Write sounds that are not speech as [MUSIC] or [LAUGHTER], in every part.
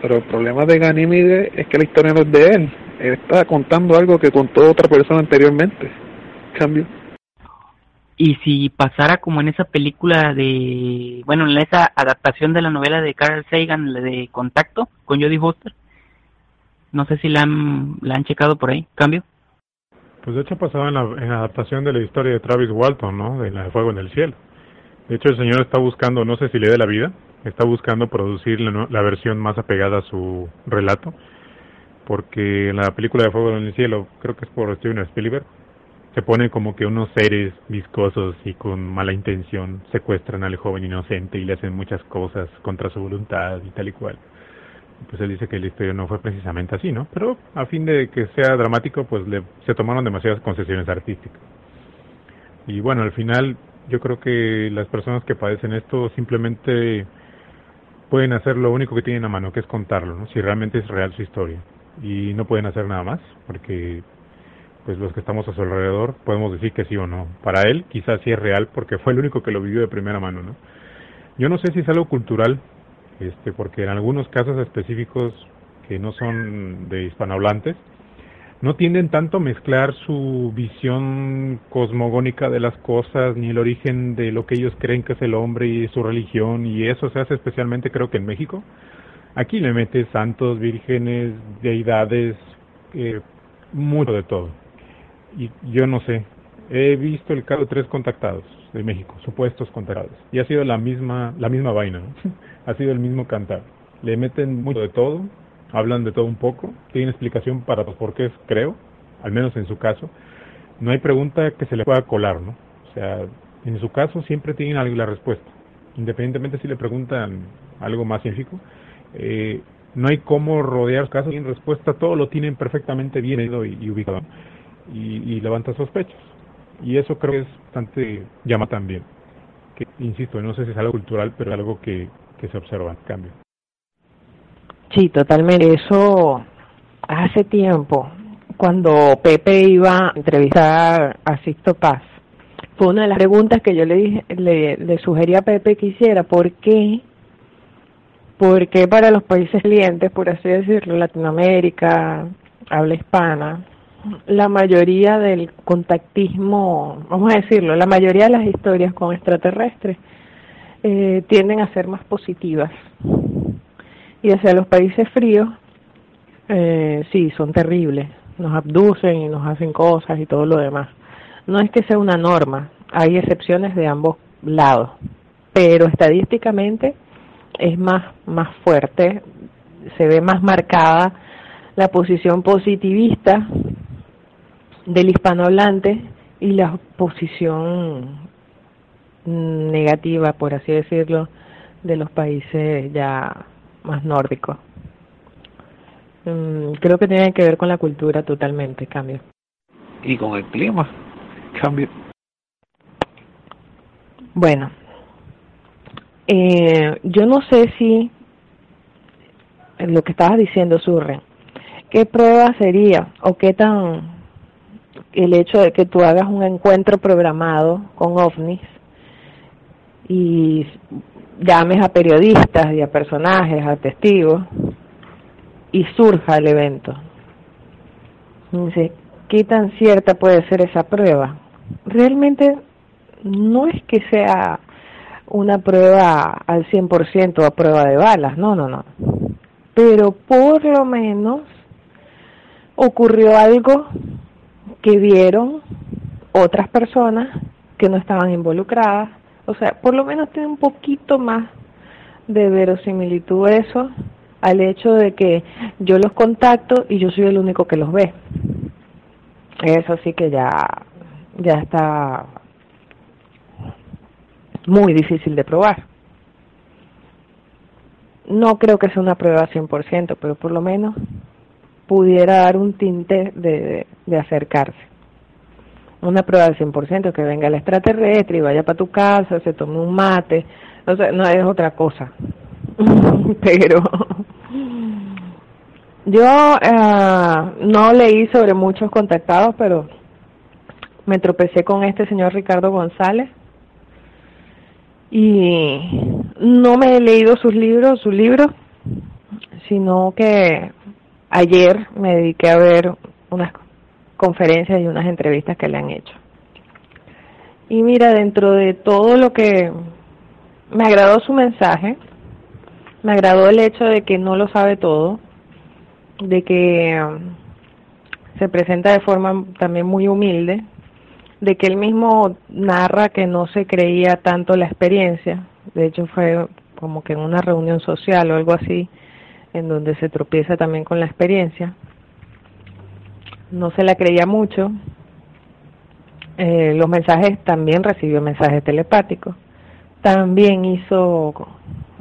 Pero el problema de Ganímide es que la historia no es de él. Él está contando algo que contó otra persona anteriormente. Cambio. Y si pasara como en esa película de, bueno, en esa adaptación de la novela de Carl Sagan, de Contacto, con Jodie Foster, no sé si la han, la han checado por ahí, cambio. Pues de hecho pasaba en la, en la adaptación de la historia de Travis Walton, ¿no? De la de Fuego en el Cielo. De hecho el señor está buscando, no sé si le dé la vida, está buscando producir la, la versión más apegada a su relato, porque en la película de Fuego en el Cielo, creo que es por Steven Spielberg, se pone como que unos seres viscosos y con mala intención secuestran al joven inocente y le hacen muchas cosas contra su voluntad y tal y cual. Pues él dice que la historia no fue precisamente así, ¿no? Pero a fin de que sea dramático, pues le, se tomaron demasiadas concesiones artísticas. Y bueno, al final yo creo que las personas que padecen esto simplemente pueden hacer lo único que tienen a mano, que es contarlo, ¿no? Si realmente es real su historia. Y no pueden hacer nada más, porque pues los que estamos a su alrededor podemos decir que sí o no. Para él quizás sí es real porque fue el único que lo vivió de primera mano, ¿no? Yo no sé si es algo cultural, este, porque en algunos casos específicos que no son de hispanohablantes, no tienden tanto a mezclar su visión cosmogónica de las cosas, ni el origen de lo que ellos creen que es el hombre y su religión, y eso se hace especialmente creo que en México. Aquí le metes santos, vírgenes, deidades, eh, mucho de todo y yo no sé. He visto el caso de tres contactados de México, supuestos contactados, y ha sido la misma, la misma vaina, [LAUGHS] ha sido el mismo cantar. Le meten mucho de todo, hablan de todo un poco, tienen explicación para los porqués, creo, al menos en su caso. No hay pregunta que se le pueda colar, ¿no? O sea, en su caso siempre tienen algo la respuesta. Independientemente si le preguntan algo más científico, eh, no hay cómo rodear casos sin respuesta, todo lo tienen perfectamente bien y, y ubicado y, levanta sospechas. Y eso creo que es bastante llama también. Que, insisto, no sé si es algo cultural, pero es algo que, que se observa, cambio. Sí, totalmente. Eso hace tiempo, cuando Pepe iba a entrevistar a Sisto Paz, fue una de las preguntas que yo le, dije, le, le sugerí a Pepe que hiciera, ¿por qué? ¿Por qué para los países clientes, por así decirlo, Latinoamérica, habla hispana, la mayoría del contactismo, vamos a decirlo, la mayoría de las historias con extraterrestres eh, tienden a ser más positivas. Y hacia los países fríos, eh, sí, son terribles. Nos abducen y nos hacen cosas y todo lo demás. No es que sea una norma, hay excepciones de ambos lados, pero estadísticamente es más, más fuerte, se ve más marcada la posición positivista del hispanohablante y la posición negativa, por así decirlo, de los países ya más nórdicos. Mm, creo que tiene que ver con la cultura totalmente, cambio. Y con el clima, cambio. Bueno, eh, yo no sé si lo que estabas diciendo, Surre, ¿qué prueba sería o qué tan el hecho de que tú hagas un encuentro programado con ovnis y llames a periodistas y a personajes, a testigos, y surja el evento. Dice, ¿qué tan cierta puede ser esa prueba? Realmente no es que sea una prueba al 100% a prueba de balas, no, no, no. Pero por lo menos ocurrió algo que vieron otras personas que no estaban involucradas. O sea, por lo menos tiene un poquito más de verosimilitud eso al hecho de que yo los contacto y yo soy el único que los ve. Eso sí que ya, ya está muy difícil de probar. No creo que sea una prueba 100%, pero por lo menos pudiera dar un tinte de, de acercarse. Una prueba al 100%, que venga el extraterrestre y vaya para tu casa, se tome un mate, no, sé, no es otra cosa. [LAUGHS] Pero yo eh, no leí sobre muchos contactados, pero me tropecé con este señor Ricardo González y no me he leído sus libros, sus libros, sino que ayer me dediqué a ver unas conferencias y unas entrevistas que le han hecho. Y mira, dentro de todo lo que me agradó su mensaje, me agradó el hecho de que no lo sabe todo, de que um, se presenta de forma también muy humilde, de que él mismo narra que no se creía tanto la experiencia, de hecho fue como que en una reunión social o algo así, en donde se tropieza también con la experiencia, no se la creía mucho, eh, los mensajes también recibió mensajes telepáticos, también hizo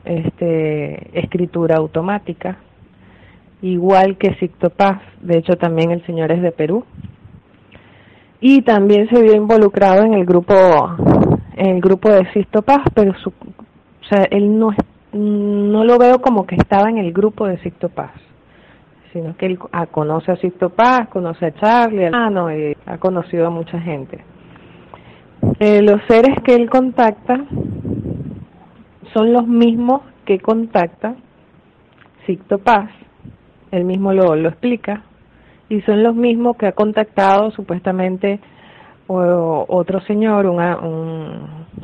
este, escritura automática, igual que Paz, de hecho también el señor es de Perú, y también se vio involucrado en el grupo en el grupo de Paz, pero su, o sea, él no no lo veo como que estaba en el grupo de Paz, sino que él ah, conoce a Paz, conoce a Charlie, ah, no, ha conocido a mucha gente. Eh, los seres que él contacta son los mismos que contacta Sicto Paz, él mismo lo, lo explica, y son los mismos que ha contactado supuestamente otro señor, un,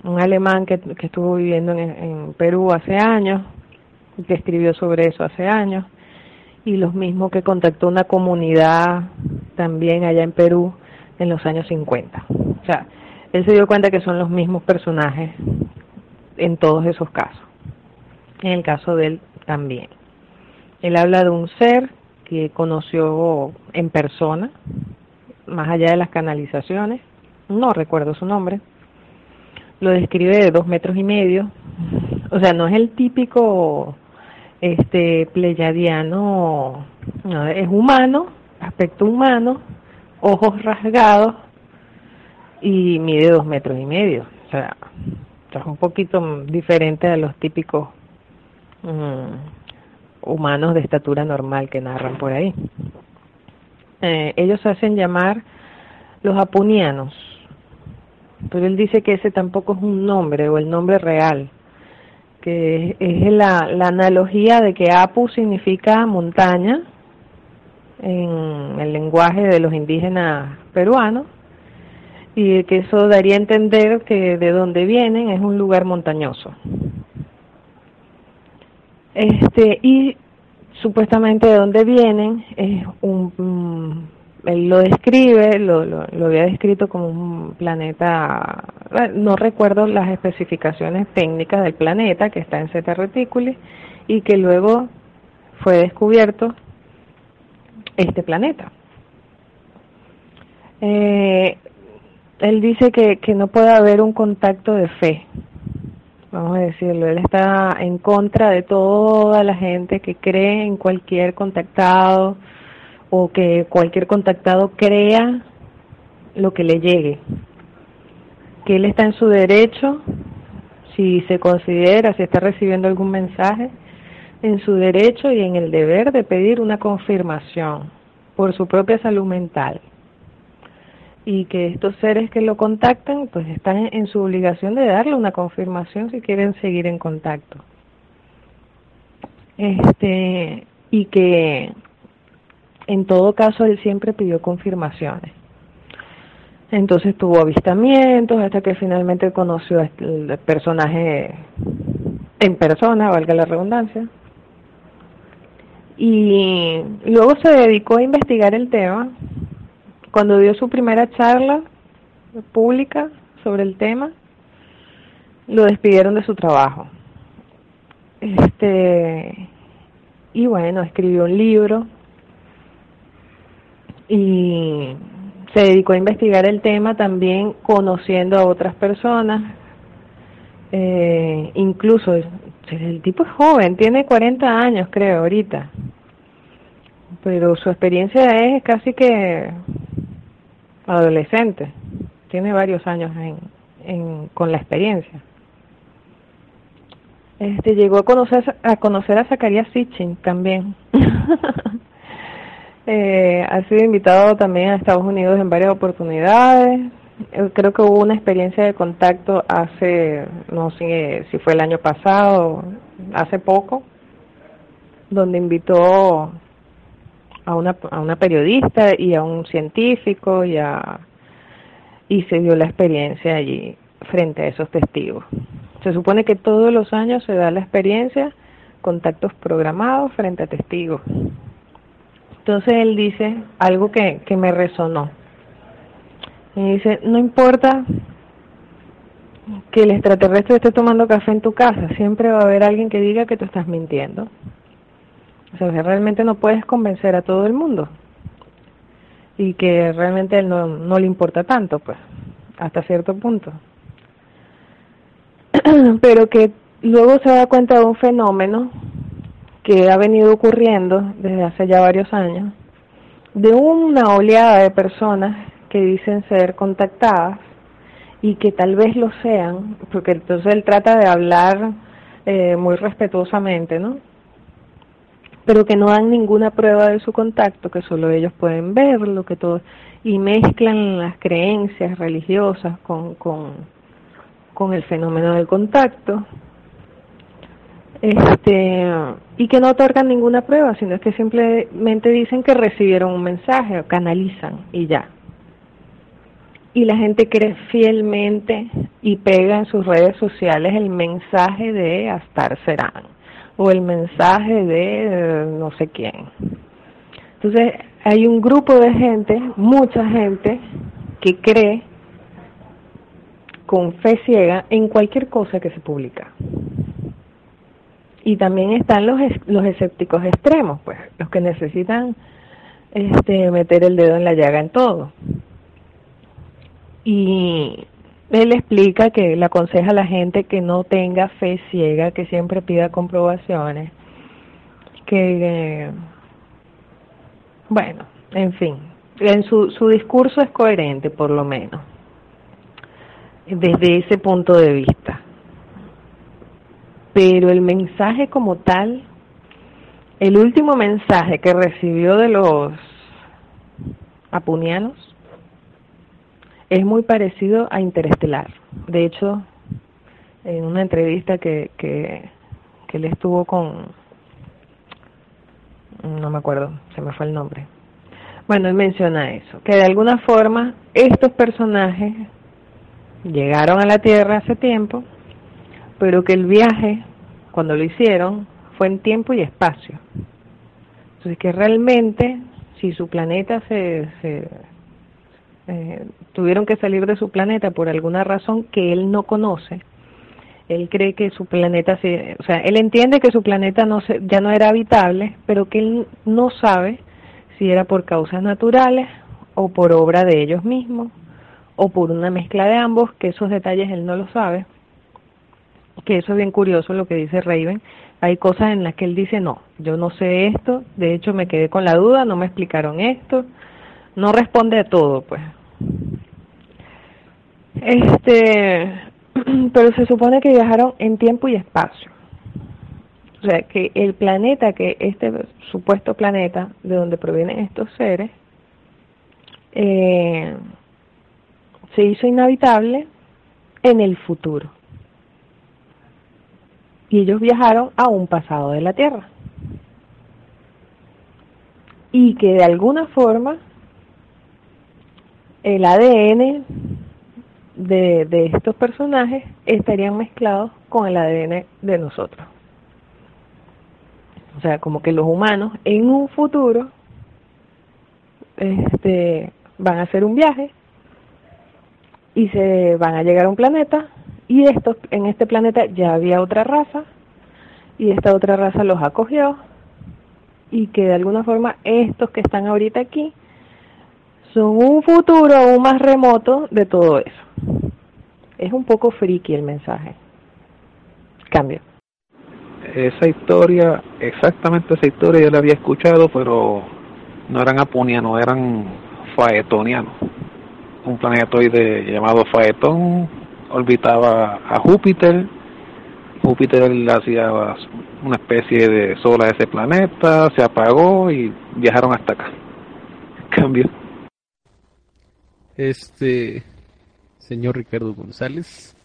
un, alemán que, que, estuvo viviendo en, en Perú hace años, que escribió sobre eso hace años, y los mismos que contactó una comunidad también allá en Perú en los años 50. O sea, él se dio cuenta que son los mismos personajes en todos esos casos. En el caso de él también. Él habla de un ser que conoció en persona, más allá de las canalizaciones, no recuerdo su nombre, lo describe de dos metros y medio, o sea, no es el típico este pleyadiano, es humano, aspecto humano, ojos rasgados y mide dos metros y medio, o sea, es un poquito diferente a los típicos mm, humanos de estatura normal que narran por ahí. Eh, ellos hacen llamar los apunianos, pero él dice que ese tampoco es un nombre o el nombre real, que es, la, la analogía de que Apu significa montaña en el lenguaje de los indígenas peruanos y que eso daría a entender que de donde vienen es un lugar montañoso. Este, y supuestamente de donde vienen es un, él lo describe, lo, había descrito como un planeta, no recuerdo las especificaciones técnicas del planeta que está en Zeta Reticuli y que luego fue descubierto este planeta. Eh, él dice que, que no puede haber un contacto de fe, vamos a decirlo, él está en contra de toda la gente que cree en cualquier contactado o que cualquier contactado crea lo que le llegue, que él está en su derecho, si se considera, si está recibiendo algún mensaje, en su derecho y en el deber de pedir una confirmación por su propia salud mental y que estos seres que lo contactan pues están en su obligación de darle una confirmación si quieren seguir en contacto. Este, y que en todo caso él siempre pidió confirmaciones. Entonces tuvo avistamientos hasta que finalmente conoció al personaje en persona, valga la redundancia. Y luego se dedicó a investigar el tema cuando dio su primera charla pública sobre el tema, lo despidieron de su trabajo. Este, y bueno, escribió un libro y se dedicó a investigar el tema también conociendo a otras personas. Eh, incluso el tipo es joven, tiene 40 años creo ahorita, pero su experiencia es casi que adolescente, tiene varios años en, con la experiencia. Este llegó a conocer a conocer a Zacarías Sitchin también. [LAUGHS] eh, ha sido invitado también a Estados Unidos en varias oportunidades. Eh, creo que hubo una experiencia de contacto hace, no sé si fue el año pasado, hace poco. donde invitó a una, a una periodista y a un científico y, a, y se dio la experiencia allí frente a esos testigos. Se supone que todos los años se da la experiencia, contactos programados frente a testigos. Entonces él dice algo que, que me resonó. Y dice, no importa que el extraterrestre esté tomando café en tu casa, siempre va a haber alguien que diga que tú estás mintiendo. O sea, realmente no puedes convencer a todo el mundo. Y que realmente él no, no le importa tanto, pues, hasta cierto punto. [CLEARS THROAT] Pero que luego se da cuenta de un fenómeno que ha venido ocurriendo desde hace ya varios años, de una oleada de personas que dicen ser contactadas y que tal vez lo sean, porque entonces él trata de hablar eh, muy respetuosamente, ¿no? Pero que no dan ninguna prueba de su contacto, que solo ellos pueden verlo, que todo, y mezclan las creencias religiosas con, con, con el fenómeno del contacto, este, y que no otorgan ninguna prueba, sino que simplemente dicen que recibieron un mensaje o canalizan y ya y la gente cree fielmente y pega en sus redes sociales el mensaje de Astar Serán o el mensaje de eh, no sé quién. Entonces hay un grupo de gente, mucha gente, que cree con fe ciega en cualquier cosa que se publica. Y también están los, los escépticos extremos, pues, los que necesitan este, meter el dedo en la llaga en todo y él explica que le aconseja a la gente que no tenga fe ciega, que siempre pida comprobaciones, que, bueno, en fin, en su, su discurso es coherente por lo menos, desde ese punto de vista. Pero el mensaje como tal, el último mensaje que recibió de los apunianos, es muy parecido a Interestelar. De hecho, en una entrevista que, que, él estuvo con, no me acuerdo, se me fue el nombre. Bueno, él menciona eso, que de alguna forma estos personajes llegaron a la Tierra hace tiempo, pero que el viaje, cuando lo hicieron, fue en tiempo y espacio. Entonces que realmente, si su planeta se, eh, tuvieron que salir de su planeta por alguna razón que él no conoce. Él cree que su planeta, se, o sea, él entiende que su planeta no se, ya no era habitable, pero que él no sabe si era por causas naturales o por obra de ellos mismos o por una mezcla de ambos, que esos detalles él no lo sabe. Que eso es bien curioso lo que dice Raven. Hay cosas en las que él dice, no, yo no sé esto, de hecho me quedé con la duda, no me explicaron esto, no responde a todo, pues. Este, [CLEARS THROAT] pero se supone que viajaron en tiempo y espacio. O sea, que el planeta, que este supuesto planeta de donde provienen estos seres, eh, se hizo inhabitable en el futuro. Y ellos viajaron a un pasado de la Tierra. Y que de alguna forma el ADN de, de estos personajes estarían mezclados con el ADN de nosotros. O sea, como que los humanos en un futuro este, van a hacer un viaje y se van a llegar a un planeta y estos, en este planeta ya había otra raza y esta otra raza los acogió y que de alguna forma estos que están ahorita aquí son un futuro aún más remoto de todo eso. Es un poco friki el mensaje. Cambio. Esa historia, exactamente esa historia yo la había escuchado, pero no eran apunianos, eran faetonianos. Un planetoide llamado Faetón orbitaba a Júpiter. Júpiter hacía una especie de sola a ese planeta, se apagó y viajaron hasta acá. [LAUGHS] Cambio. Este señor Ricardo González.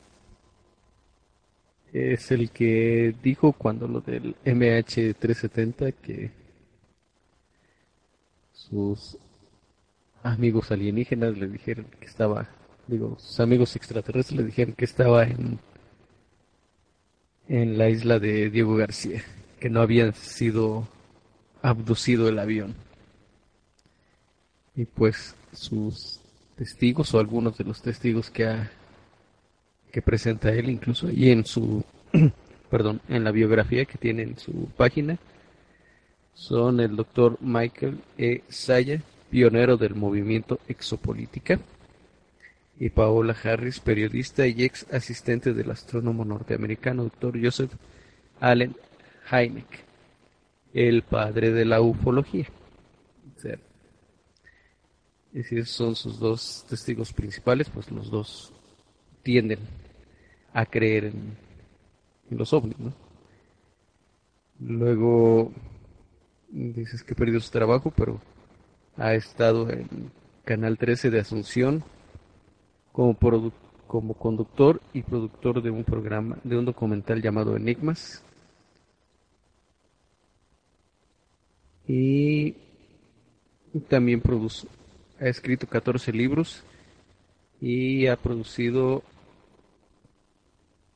es el que dijo cuando lo del MH370 que sus amigos alienígenas le dijeron que estaba, digo, sus amigos extraterrestres le dijeron que estaba en, en la isla de Diego García, que no había sido abducido el avión. Y pues sus testigos o algunos de los testigos que ha que presenta él incluso y en su [CLEARS THROAT] perdón en la biografía que tiene en su página son el doctor Michael E. Saya pionero del movimiento exopolítica y Paola Harris periodista y ex asistente del astrónomo norteamericano doctor Joseph Allen Hynek el padre de la ufología. Es decir son sus dos testigos principales pues los dos tienden a creer en, los ovnis, Luego dices que perdió su trabajo, pero ha estado en Canal 13 de Asunción como, conductor y productor de un programa, de un documental llamado Enigmas. Y también produce, ha escrito 14 libros y ha producido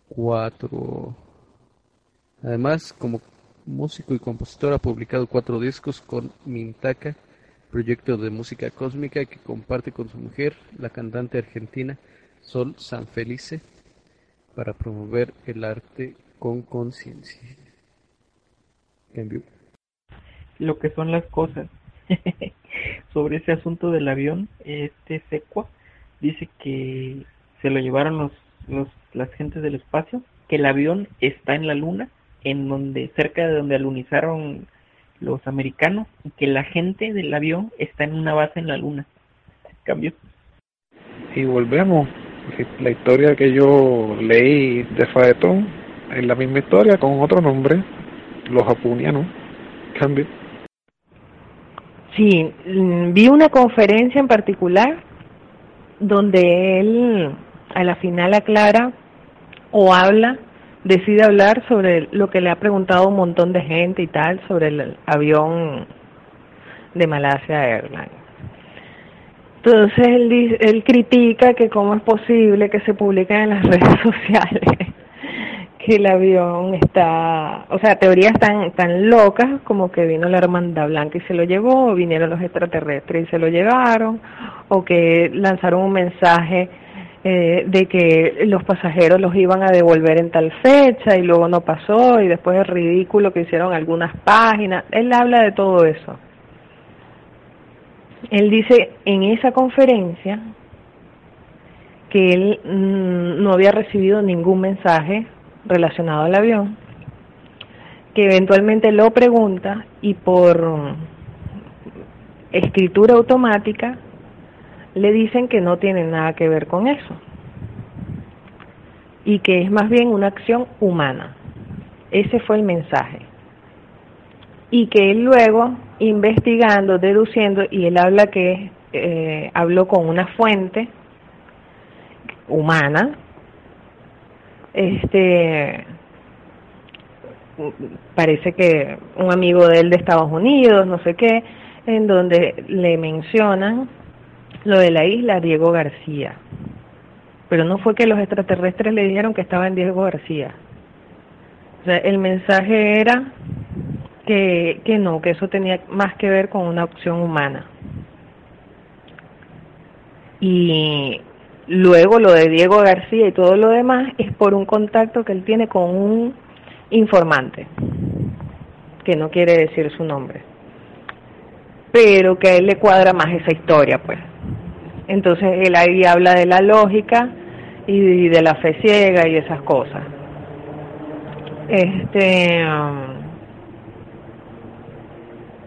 cuatro. Además, como músico y compositor ha publicado cuatro discos con Mintaka, proyecto de música cósmica que comparte con su mujer, la cantante argentina Sol Sanfelice, para promover el arte con conciencia. Lo que son las cosas. [LAUGHS] Sobre ese asunto del avión, este Secua dice que se lo llevaron los, los las gentes del espacio que el avión está en la luna, en donde cerca de donde alunizaron los americanos y que la gente del avión está en una base en la luna. Cambio. Y volvemos. La historia que yo leí de Faetón es la misma historia con otro nombre, los apunianos. Cambio. Sí, mm, vi una conferencia en particular donde él a la final aclara o habla, decide hablar sobre lo que le ha preguntado un montón de gente y tal, sobre el avión de Malasia Airlines. Entonces él, él critica que cómo es posible que se publique en las [LAUGHS] redes sociales que el avión está, o sea, teorías tan tan locas como que vino la hermandad blanca y se lo llevó, o vinieron los extraterrestres y se lo llevaron, o que lanzaron un mensaje eh, de que los pasajeros los iban a devolver en tal fecha y luego no pasó y después es ridículo que hicieron algunas páginas. Él habla de todo eso. Él dice en esa conferencia que él mm, no había recibido ningún mensaje relacionado al avión, que eventualmente lo pregunta y por escritura automática le dicen que no tiene nada que ver con eso y que es más bien una acción humana. Ese fue el mensaje. Y que él luego, investigando, deduciendo, y él habla que eh, habló con una fuente humana, este, parece que un amigo de él de Estados Unidos, no sé qué, en donde le mencionan lo de la isla Diego García. Pero no fue que los extraterrestres le dijeron que estaba en Diego García. O sea, el mensaje era que, que no, que eso tenía más que ver con una opción humana. Y luego lo de Diego García y todo lo demás es por un contacto que él tiene con un informante, que no quiere decir su nombre, pero que a él le cuadra más esa historia, pues. Entonces él ahí habla de la lógica y de la fe ciega y esas cosas. Este. Um,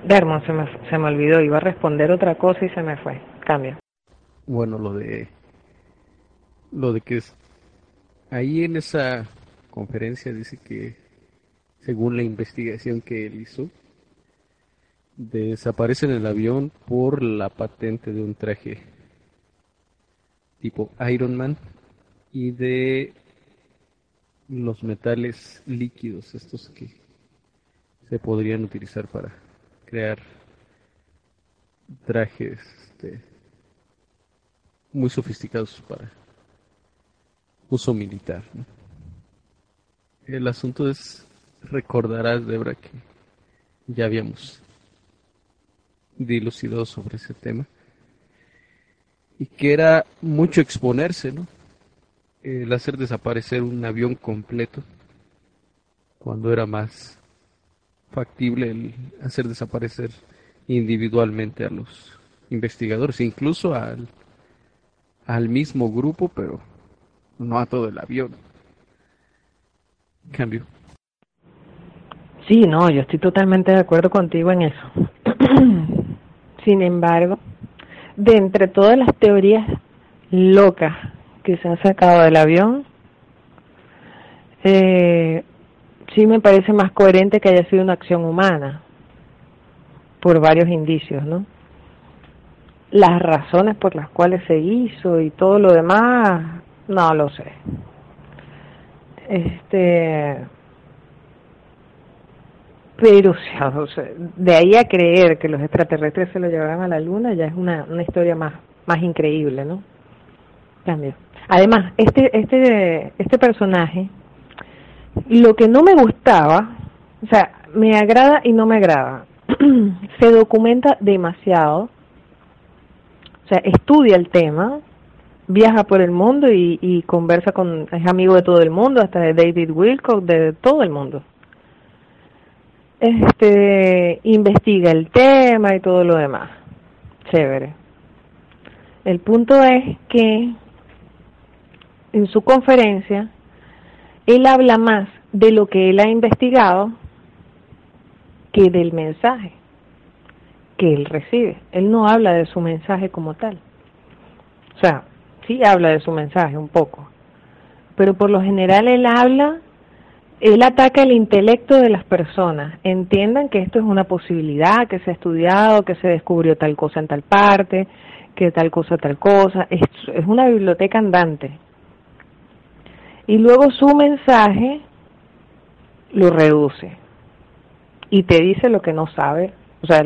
se me, se me olvidó, iba a responder otra cosa y se me fue. Cambia. Bueno, lo de. Lo de que es. Ahí en esa conferencia dice que, según la investigación que él hizo, desaparece en el avión por la patente de un traje tipo Iron Man y de los metales líquidos, estos que se podrían utilizar para crear trajes este, muy sofisticados para uso militar. El asunto es, recordarás, Debra, que ya habíamos dilucidado sobre ese tema y que era mucho exponerse, ¿no? El hacer desaparecer un avión completo cuando era más factible el hacer desaparecer individualmente a los investigadores, incluso al, al mismo grupo, pero no a todo el avión. Cambio. Sí, no, yo estoy totalmente de acuerdo contigo en eso. [CLEARS THROAT] Sin embargo, de entre todas las teorías locas que se han sacado del avión, eh, sí me parece más coherente que haya sido una acción humana, por varios indicios, ¿no? Las razones por las cuales se hizo y todo lo demás, no lo sé. Este, pero [LAUGHS] o sea, de ahí a creer que los extraterrestres se lo llevaran a la luna ya es una, una historia más, más increíble, ¿no? Cambio. Además, este, este, este personaje, lo que no me gustaba, o sea, me agrada y no me agrada, [CLEARS THROAT] se documenta demasiado, o sea, estudia el tema, viaja por el mundo y, y conversa con, es amigo de todo el mundo, hasta de David Wilcock, de todo el mundo este, investiga el tema y todo lo demás. Chévere. El punto es que en su conferencia él habla más de lo que él ha investigado que del mensaje que él recibe. Él no habla de su mensaje como tal. O sea, sí habla de su mensaje un poco, pero por lo general él habla él ataca el intelecto de las personas. Entiendan que esto es una posibilidad, que se ha estudiado, que se descubrió tal cosa en tal parte, que tal cosa, tal cosa. Es, es una biblioteca andante. Y luego su mensaje lo reduce y te dice lo que no sabe. O sea,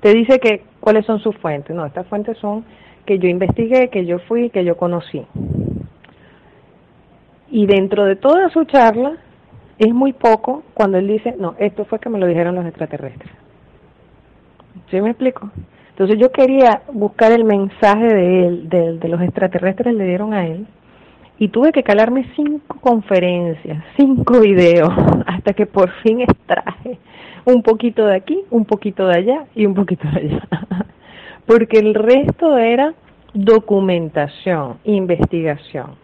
te dice que cuáles son sus fuentes. No, estas fuentes son que yo investigué, que yo fui, que yo conocí. Y dentro de toda su charla, es muy poco cuando él dice, no, esto fue que me lo dijeron los extraterrestres. ¿Sí me explico? Entonces yo quería buscar el mensaje de él, de, los extraterrestres le dieron a él, y tuve que calarme cinco conferencias, cinco videos, [LAUGHS] hasta que por fin extraje un poquito de aquí, un poquito de allá y un poquito de allá. [LAUGHS] Porque el resto era documentación, investigación.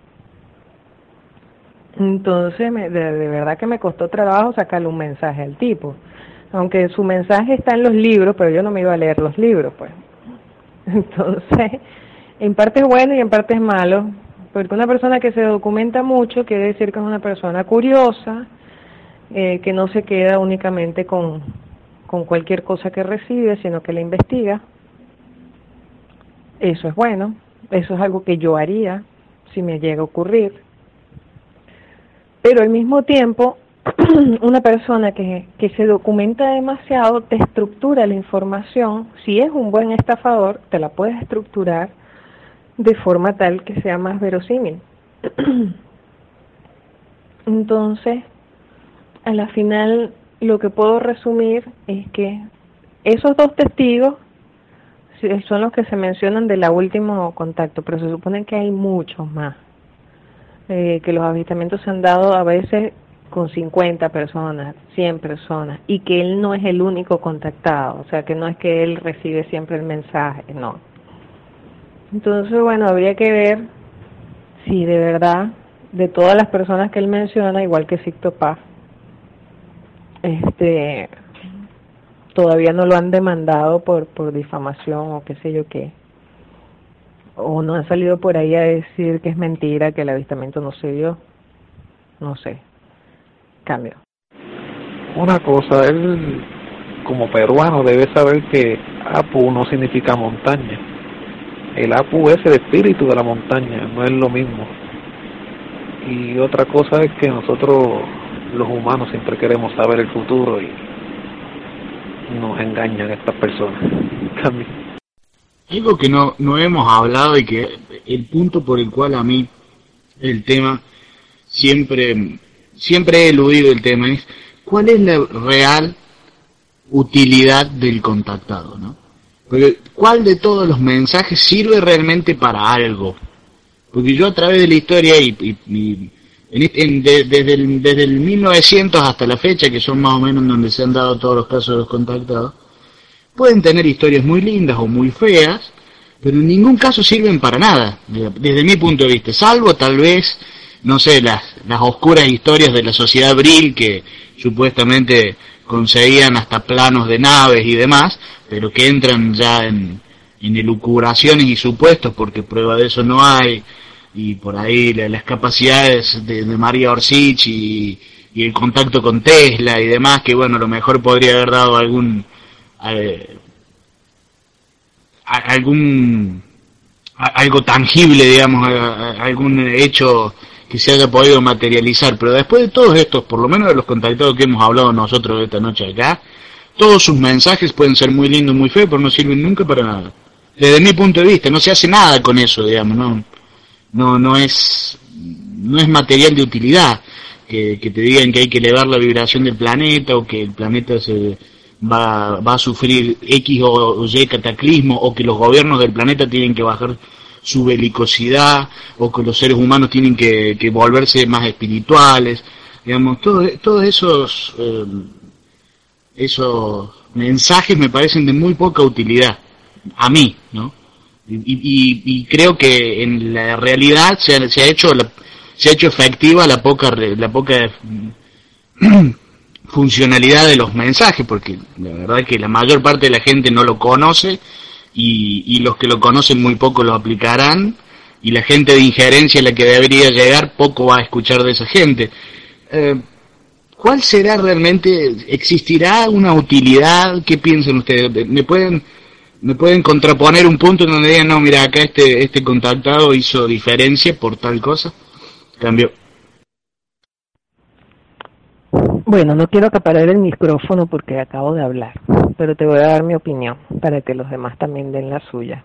Entonces, me, de, verdad que me costó trabajo sacarle un mensaje al tipo. Aunque su mensaje está en los libros, pero yo no me iba a leer los libros, pues. [LAUGHS] Entonces, en parte es bueno y en parte es malo, porque una persona que se documenta mucho quiere decir que es una persona curiosa, eh, que no se queda únicamente con, con cualquier cosa que recibe, sino que la investiga. Eso es bueno, eso es algo que yo haría si me llega a ocurrir pero al mismo tiempo [CLEARS THROAT] una persona que, que se documenta demasiado te estructura la información, si es un buen estafador, te la puedes estructurar de forma tal que sea más verosímil. [CLEARS THROAT] Entonces, a la final lo que puedo resumir es que esos dos testigos son los que se mencionan de la último contacto, pero se supone que hay muchos más. Eh, que los avistamientos se han dado a veces con 50 personas, 100 personas, y que él no es el único contactado, o sea, que no es que él recibe siempre el mensaje, no. Entonces, bueno, habría que ver si de verdad, de todas las personas que él menciona, igual que Sicto Paz, este, todavía no lo han demandado por, por difamación o qué sé yo qué o no han salido por ahí a decir que es mentira, que el avistamiento no se dio. No sé. Cambio. Una cosa, él como peruano debe saber que Apu no significa montaña. El Apu es el espíritu de la montaña, no es lo mismo. Y otra cosa es que nosotros los humanos siempre queremos saber el futuro y nos engañan estas personas [LAUGHS] también. Algo que no, no hemos hablado y que el punto por el cual a mí el tema siempre, siempre he eludido el tema es cuál es la real utilidad del contactado, ¿no? Porque cuál de todos los mensajes sirve realmente para algo. Porque yo a través de la historia y, desde, el, desde el 1900 hasta la fecha, que son más o menos donde se han dado todos los casos de los contactados, pueden tener historias muy lindas o muy feas, pero en ningún caso sirven para nada, desde mi punto de vista, salvo tal vez, no sé, las, las oscuras historias de la sociedad Brill que supuestamente conseguían hasta planos de naves y demás, pero que entran ya en, en elucubraciones y supuestos, porque prueba de eso no hay, y por ahí las capacidades de, María Orsich y, y, el contacto con Tesla y demás, que bueno, a lo mejor podría haber dado algún eh, algún algo tangible, digamos, algún hecho que se haya podido materializar, pero después de todos estos, por lo menos de los contactados que hemos hablado nosotros esta noche acá, todos sus mensajes pueden ser muy lindos, muy feos, pero no sirven nunca para nada. Desde mi punto de vista, no se hace nada con eso, digamos, no, no, no es, no es material de utilidad que, que te digan que hay que elevar la vibración del planeta o que el planeta se va, va a sufrir X o, Y cataclismo o que los gobiernos del planeta tienen que bajar su belicosidad o que los seres humanos tienen que, que volverse más espirituales, digamos, todos esos, eh, esos mensajes me parecen de muy poca utilidad, a mí, ¿no? Y, y, creo que en la realidad se ha, se ha hecho se ha hecho efectiva la poca la poca funcionalidad de los mensajes, porque la verdad que la mayor parte de la gente no lo conoce y, los que lo conocen muy poco lo aplicarán y la gente de injerencia a la que debería llegar poco va a escuchar de esa gente. Eh, ¿Cuál será realmente? ¿Existirá una utilidad? ¿Qué piensan ustedes? ¿Me pueden, me pueden contraponer un punto en donde digan, no, mira, acá este, este contactado hizo diferencia por tal cosa? Cambio. Bueno, no quiero acaparar el micrófono porque acabo de hablar, pero te voy a dar mi opinión para que los demás también den la suya.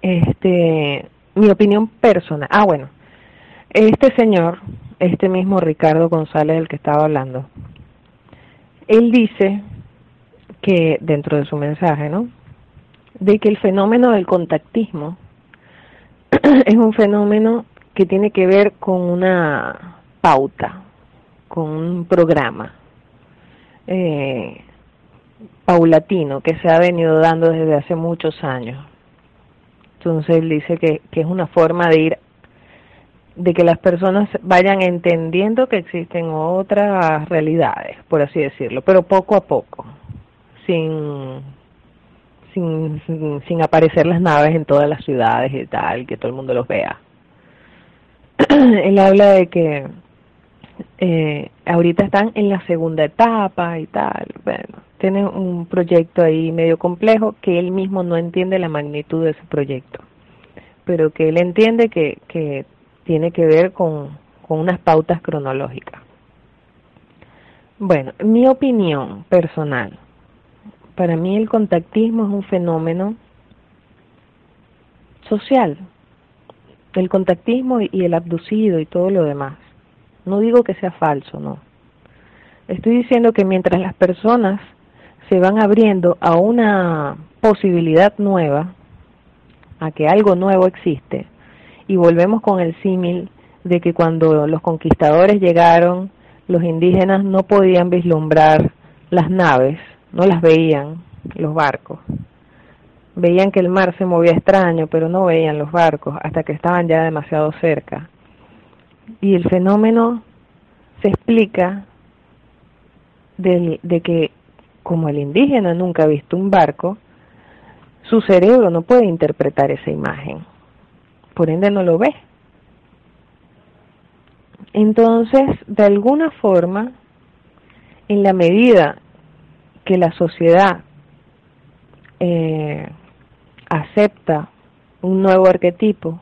Este, mi opinión personal. Ah, bueno. Este señor, este mismo Ricardo González del que estaba hablando, él dice que dentro de su mensaje, ¿no? De que el fenómeno del contactismo [CLEARS THROAT] es un fenómeno que tiene que ver con una pauta, con un programa eh, paulatino que se ha venido dando desde hace muchos años. Entonces él dice que, que es una forma de ir, de que las personas vayan entendiendo que existen otras realidades, por así decirlo, pero poco a poco, sin, sin, sin, sin aparecer las naves en todas las ciudades y tal, que todo el mundo los vea. [CLEARS THROAT] él habla de que eh, ahorita están en la segunda etapa y tal. Bueno, tienen un proyecto ahí medio complejo que él mismo no entiende la magnitud de ese proyecto, pero que él entiende que, que tiene que ver con, con unas pautas cronológicas. Bueno, mi opinión personal, para mí el contactismo es un fenómeno social, el contactismo y el abducido y todo lo demás no digo que sea falso, no. Estoy diciendo que mientras las personas se van abriendo a una posibilidad nueva, a que algo nuevo existe, y volvemos con el símil de que cuando los conquistadores llegaron, los indígenas no podían vislumbrar las naves, no las veían, los barcos. Veían que el mar se movía extraño, pero no veían los barcos hasta que estaban ya demasiado cerca y el fenómeno se explica de, que como el indígena nunca ha visto un barco, su cerebro no puede interpretar esa imagen, por ende no lo ve. Entonces, de alguna forma, en la medida que la sociedad eh, acepta un nuevo arquetipo,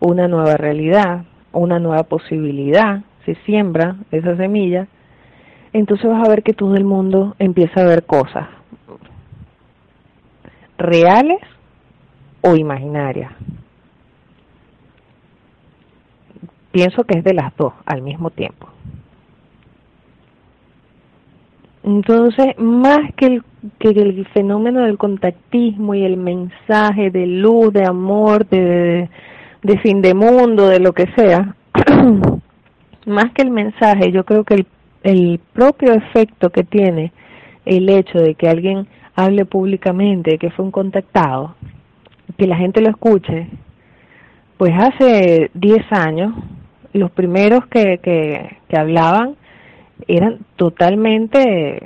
una nueva realidad, una nueva posibilidad, se siembra esa semilla, entonces vas a ver que todo el mundo empieza a ver cosas reales o imaginarias. Pienso que es de las dos al mismo tiempo. Entonces, más que el, que el fenómeno del contactismo y el mensaje de luz, de amor, de, de fin de mundo, de lo que sea, [CLEARS THROAT] más que el mensaje, yo creo que el, el propio efecto que tiene el hecho de que alguien hable públicamente que fue un contactado, que la gente lo escuche, pues hace 10 años los primeros que, que, que hablaban eran totalmente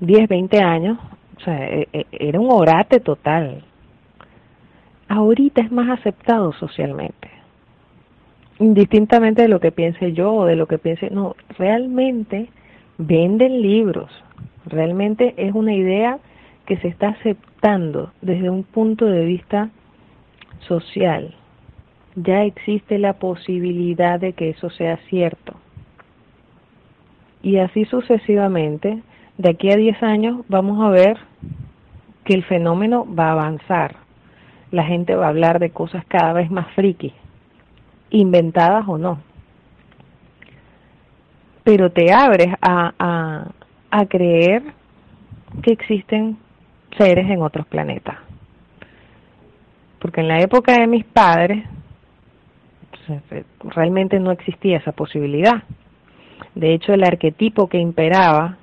10, 20 años, o sea, e, e, era un orate total. Ahorita es más aceptado socialmente, indistintamente de lo que piense yo o de lo que piense, no, realmente venden libros, realmente es una idea que se está aceptando desde un punto de vista social. Ya existe la posibilidad de que eso sea cierto y así sucesivamente, de aquí a 10 años vamos a ver que el fenómeno va a avanzar. La gente va a hablar de cosas cada vez más friki, inventadas o no. Pero te abres a, a, a creer que existen seres en otros planetas. Porque en la época de mis padres realmente no existía esa posibilidad. De hecho, el arquetipo que imperaba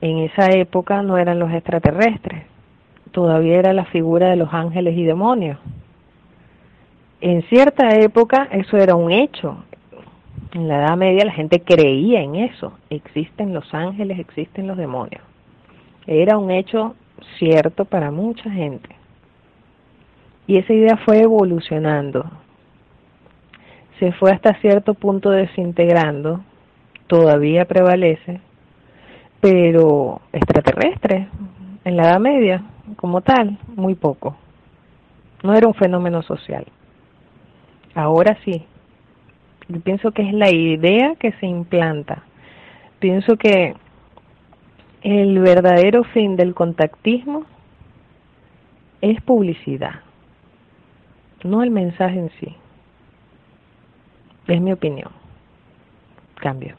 en esa época no eran los extraterrestres, todavía era la figura de los ángeles y demonios. En cierta época eso era un hecho. En la Edad Media la gente creía en eso. Existen los ángeles, existen los demonios. Era un hecho cierto para mucha gente. Y esa idea fue evolucionando. Se fue hasta cierto punto desintegrando todavía prevalece, pero extraterrestre, en la Edad Media, como tal, muy poco. No era un fenómeno social. Ahora sí. Yo pienso que es la idea que se implanta. Pienso que el verdadero fin del contactismo es publicidad, no el mensaje en sí. Es mi opinión. Cambio.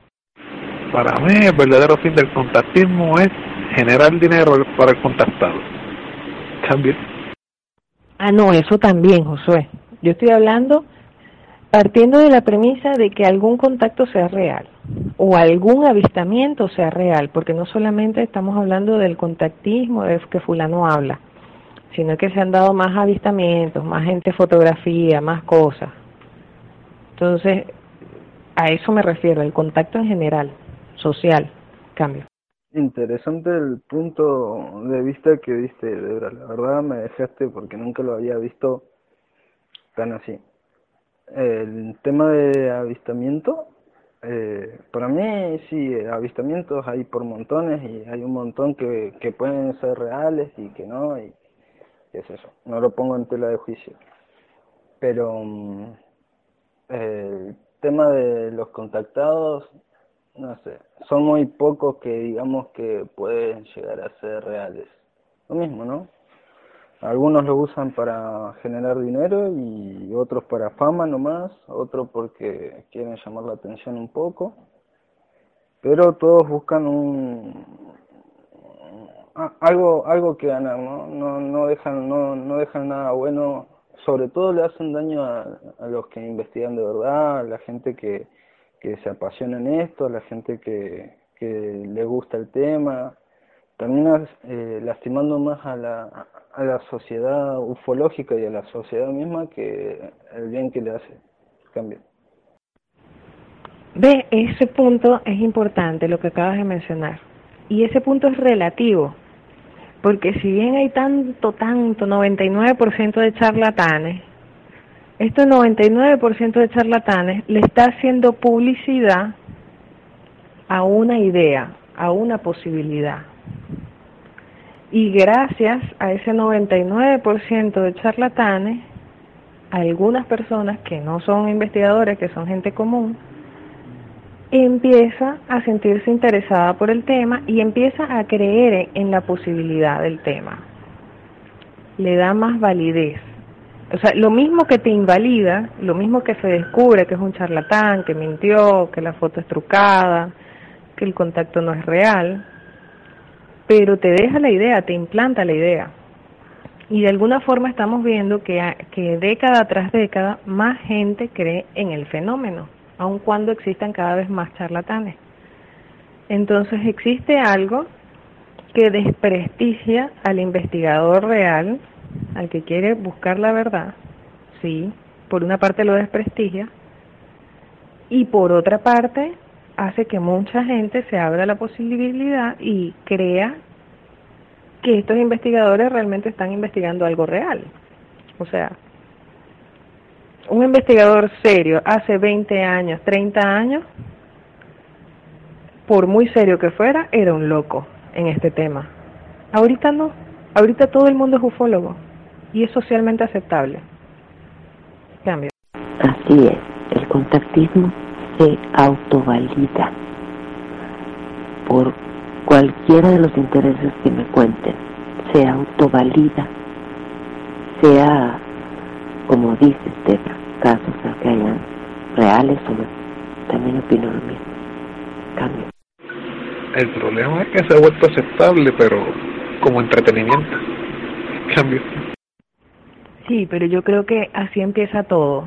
Para mí el verdadero fin del contactismo es generar dinero para el contactado. Ah, no, eso también, Josué. Yo estoy hablando partiendo de la premisa de que algún contacto sea real o algún avistamiento sea real, porque no solamente estamos hablando del contactismo, de que fulano habla, sino que se han dado más avistamientos, más gente fotografía, más cosas. Entonces, a eso me refiero, el contacto en general social. Cambio. Interesante el punto de vista que diste, Debra. La verdad me dejaste porque nunca lo había visto tan así. El tema de avistamiento, eh, para mí sí, avistamientos hay por montones y hay un montón que, que pueden ser reales y que no, y es eso. No lo pongo en tela de juicio. Pero mm, el tema de los contactados no sé, son muy pocos que digamos que pueden llegar a ser reales. Lo mismo, ¿no? Algunos lo usan para generar dinero y otros para fama nomás, otros porque quieren llamar la atención un poco, pero todos buscan un algo algo que ganar, ¿no? No no dejan no no dejan nada bueno, sobre todo le hacen daño a, a los que investigan de verdad, a la gente que que se apasiona en esto, la gente que, que le gusta el tema, termina eh, lastimando más a la, a la sociedad ufológica y a la sociedad misma que el bien que le hace. Cambio. Ve, ese punto es importante, lo que acabas de mencionar. Y ese punto es relativo, porque si bien hay tanto, tanto, 99% de charlatanes, este 99% de charlatanes le está haciendo publicidad a una idea, a una posibilidad. Y gracias a ese 99% de charlatanes, algunas personas que no son investigadores, que son gente común, empieza a sentirse interesada por el tema y empieza a creer en la posibilidad del tema. Le da más validez. O sea, lo mismo que te invalida, lo mismo que se descubre que es un charlatán, que mintió, que la foto es trucada, que el contacto no es real, pero te deja la idea, te implanta la idea. Y de alguna forma estamos viendo que, que década tras década más gente cree en el fenómeno, aun cuando existan cada vez más charlatanes. Entonces existe algo que desprestigia al investigador real, al que quiere buscar la verdad, sí, por una parte lo desprestigia, y por otra parte hace que mucha gente se abra la posibilidad y crea que estos investigadores realmente están investigando algo real. O sea, un investigador serio hace 20 años, 30 años, por muy serio que fuera, era un loco en este tema. Ahorita no. Ahorita todo el mundo es ufólogo y es socialmente aceptable. Cambio. Así es, el contactismo se autovalida por cualquiera de los intereses que me cuenten, se autovalida, sea, como dice Esteban, casos que hayan reales o no. También opino lo mismo. Cambio. El problema es que se ha vuelto aceptable, pero como entretenimiento. Cambio. Sí, pero yo creo que así empieza todo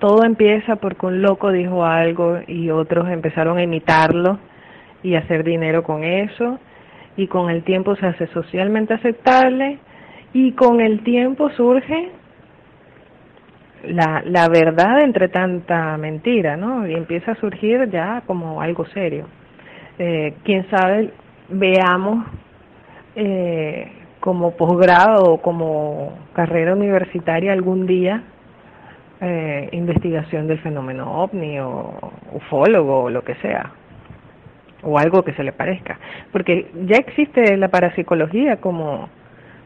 todo empieza porque un loco dijo algo y otros empezaron a imitarlo y hacer dinero con eso y con el tiempo se hace socialmente aceptable y con el tiempo surge la, la verdad entre tanta mentira, ¿no? Y empieza a surgir ya como algo serio. Eh, Quién sabe, veamos eh, como posgrado o como carrera universitaria algún día eh, investigación del fenómeno ovni o ufólogo o lo que sea, o algo que se le parezca, porque ya existe la parapsicología como,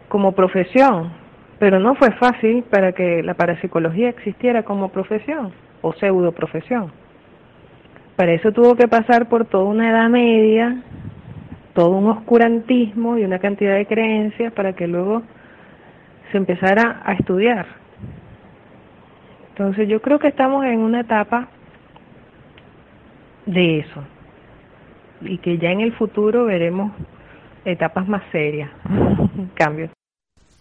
como profesión, pero no fue fácil para que la parapsicología existiera como profesión o pseudo profesión. Para eso tuvo que pasar por toda una edad media, todo un oscurantismo y una cantidad de creencias para que luego se empezara a estudiar. Entonces yo creo que estamos en una etapa de eso y que ya en el futuro veremos etapas más serias, [LAUGHS] cambios.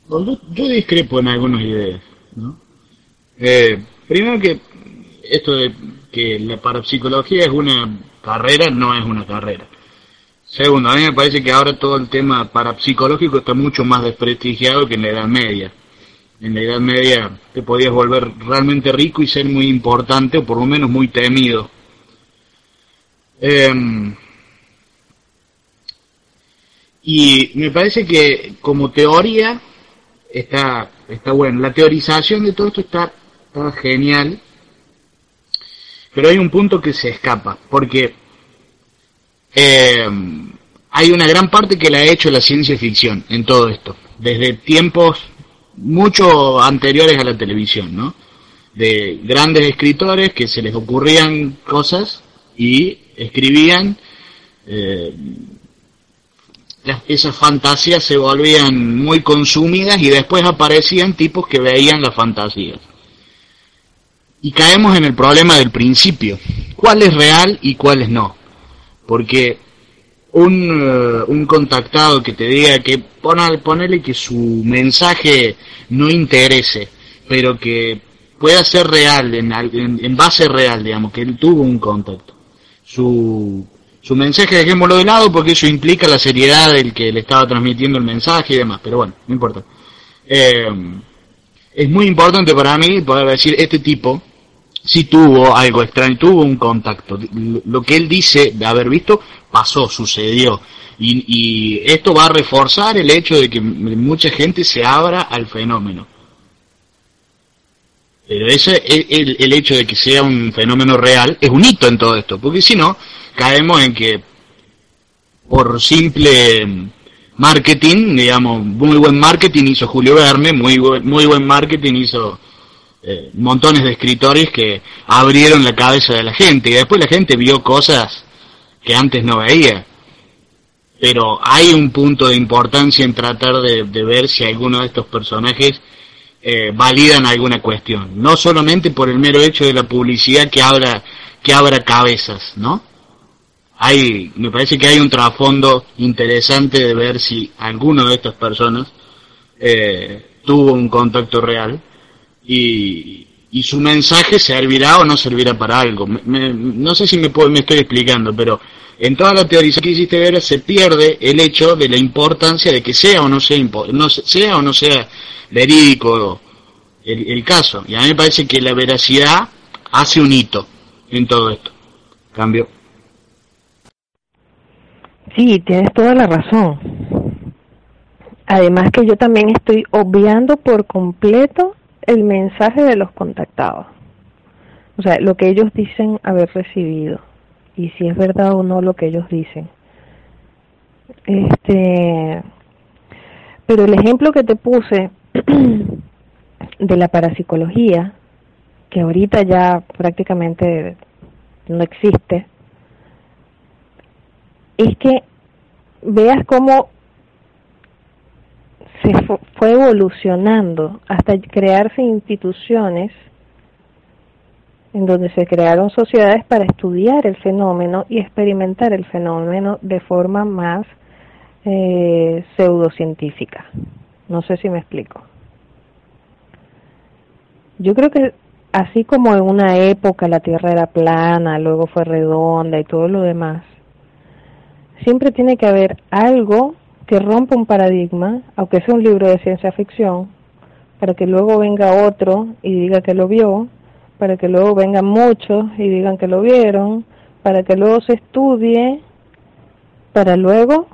Yo, discrepo en algunas ideas. ¿no? Eh, primero que esto de que la parapsicología es una carrera, no es una carrera. Segundo, a mí me parece que ahora todo el tema parapsicológico está mucho más desprestigiado que en la Edad Media en la Edad Media te podías volver realmente rico y ser muy importante o por lo menos muy temido. Em, y me parece que como teoría está, está bueno. La teorización de todo esto está, genial. Pero hay un punto que se escapa, porque em, hay una gran parte que la ha hecho la ciencia ficción en todo esto. Desde tiempos mucho anteriores a la televisión, ¿no? De grandes escritores que se les ocurrían cosas y escribían, eh, esas fantasías se volvían muy consumidas y después aparecían tipos que veían las fantasías. Y caemos en el problema del principio. ¿Cuál es real y cuál es no? Porque un, eh, un contactado que te diga que ponele que su mensaje no interese, pero que pueda ser real, en, en, base real, digamos, que él tuvo un contacto. Su, su mensaje dejémoslo de lado porque eso implica la seriedad del que le estaba transmitiendo el mensaje y demás, pero bueno, no importa. Eh, es muy importante para mí poder decir, este tipo si tuvo algo extraño, tuvo un contacto. Lo que él dice de haber visto pasó, sucedió. Y, esto va a reforzar el hecho de que mucha gente se abra al fenómeno. Pero ese, el, el hecho de que sea un fenómeno real es un hito en todo esto, porque si no, caemos en que por simple marketing, digamos, muy buen marketing hizo Julio Verne, muy, muy buen marketing hizo eh, montones de escritores que abrieron la cabeza de la gente y después la gente vio cosas que antes no veía. Pero hay un punto de importancia en tratar de, ver si alguno de estos personajes eh, validan alguna cuestión, no solamente por el mero hecho de la publicidad que abra que abra cabezas, ¿no? Hay, me parece que hay un trasfondo interesante de ver si alguno de estas personas eh, tuvo un contacto real y, y su mensaje servirá o no servirá para algo. no sé si me, me estoy explicando, pero en toda la teoría que hiciste ver se pierde el hecho de la importancia de que sea o no sea, no, sea, o no sea verídico el, el caso. Y a mí me parece que la veracidad hace un hito en todo esto. Cambio. Sí, tienes toda la razón. Además que yo también estoy obviando por completo el mensaje de los contactados. O sea, lo que ellos dicen haber recibido y si es verdad o no lo que ellos dicen. Este, pero el ejemplo que te puse [CLEARS THROAT] de la parapsicología, que ahorita ya prácticamente no existe, es que veas cómo se fue evolucionando hasta crearse instituciones en donde se crearon sociedades para estudiar el fenómeno y experimentar el fenómeno de forma más eh, pseudocientífica. No sé si me explico. Yo creo que así como en una época la Tierra era plana, luego fue redonda y todo lo demás, siempre tiene que haber algo que rompa un paradigma, aunque sea un libro de ciencia ficción, para que luego venga otro y diga que lo vio, para que luego vengan muchos y digan que lo vieron, para que luego se estudie, para luego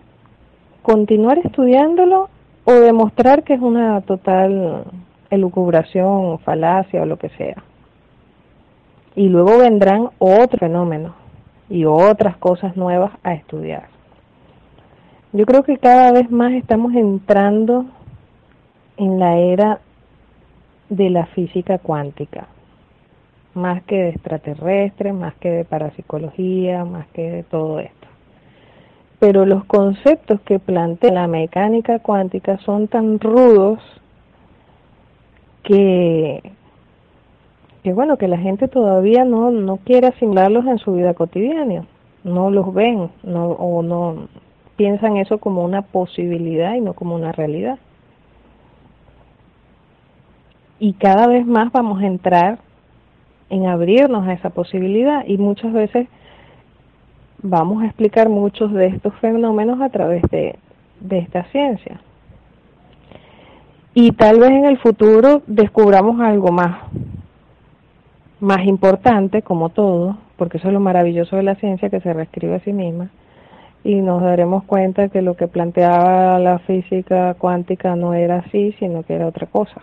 continuar estudiándolo o demostrar que es una total elucubración, falacia o lo que sea. Y luego vendrán otros fenómenos y otras cosas nuevas a estudiar. Yo creo que cada vez más estamos entrando en la era de la física cuántica, más que de extraterrestres, más que de parapsicología, más que de todo esto. Pero los conceptos que plantea la mecánica cuántica son tan rudos que, que bueno, que la gente todavía no, no quiere asimilarlos en su vida cotidiana, no los ven, no, o no, piensan eso como una posibilidad y no como una realidad. Y cada vez más vamos a entrar en abrirnos a esa posibilidad y muchas veces vamos a explicar muchos de estos fenómenos a través de, de esta ciencia. Y tal vez en el futuro descubramos algo más, más importante, como todo, porque eso es lo maravilloso de la ciencia que se reescribe a sí misma, y nos daremos cuenta que lo que planteaba la física cuántica no era así, sino que era otra cosa.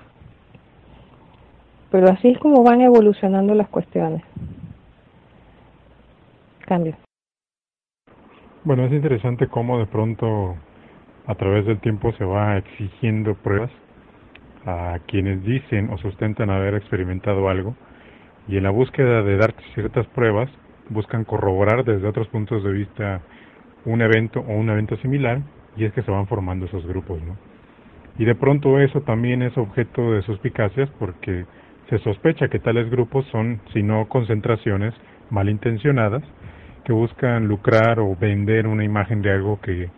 Pero así es como van evolucionando las cuestiones. Cambio. Bueno, es interesante cómo de pronto a través del tiempo se va exigiendo pruebas a quienes dicen o sustentan haber experimentado algo y en la búsqueda de dar ciertas pruebas buscan corroborar desde otros puntos de vista un evento o un evento similar y es que se van formando esos grupos, ¿no? Y de pronto eso también es objeto de suspicacias porque se sospecha que tales grupos son, si no concentraciones malintencionadas, que buscan lucrar o vender una imagen de algo que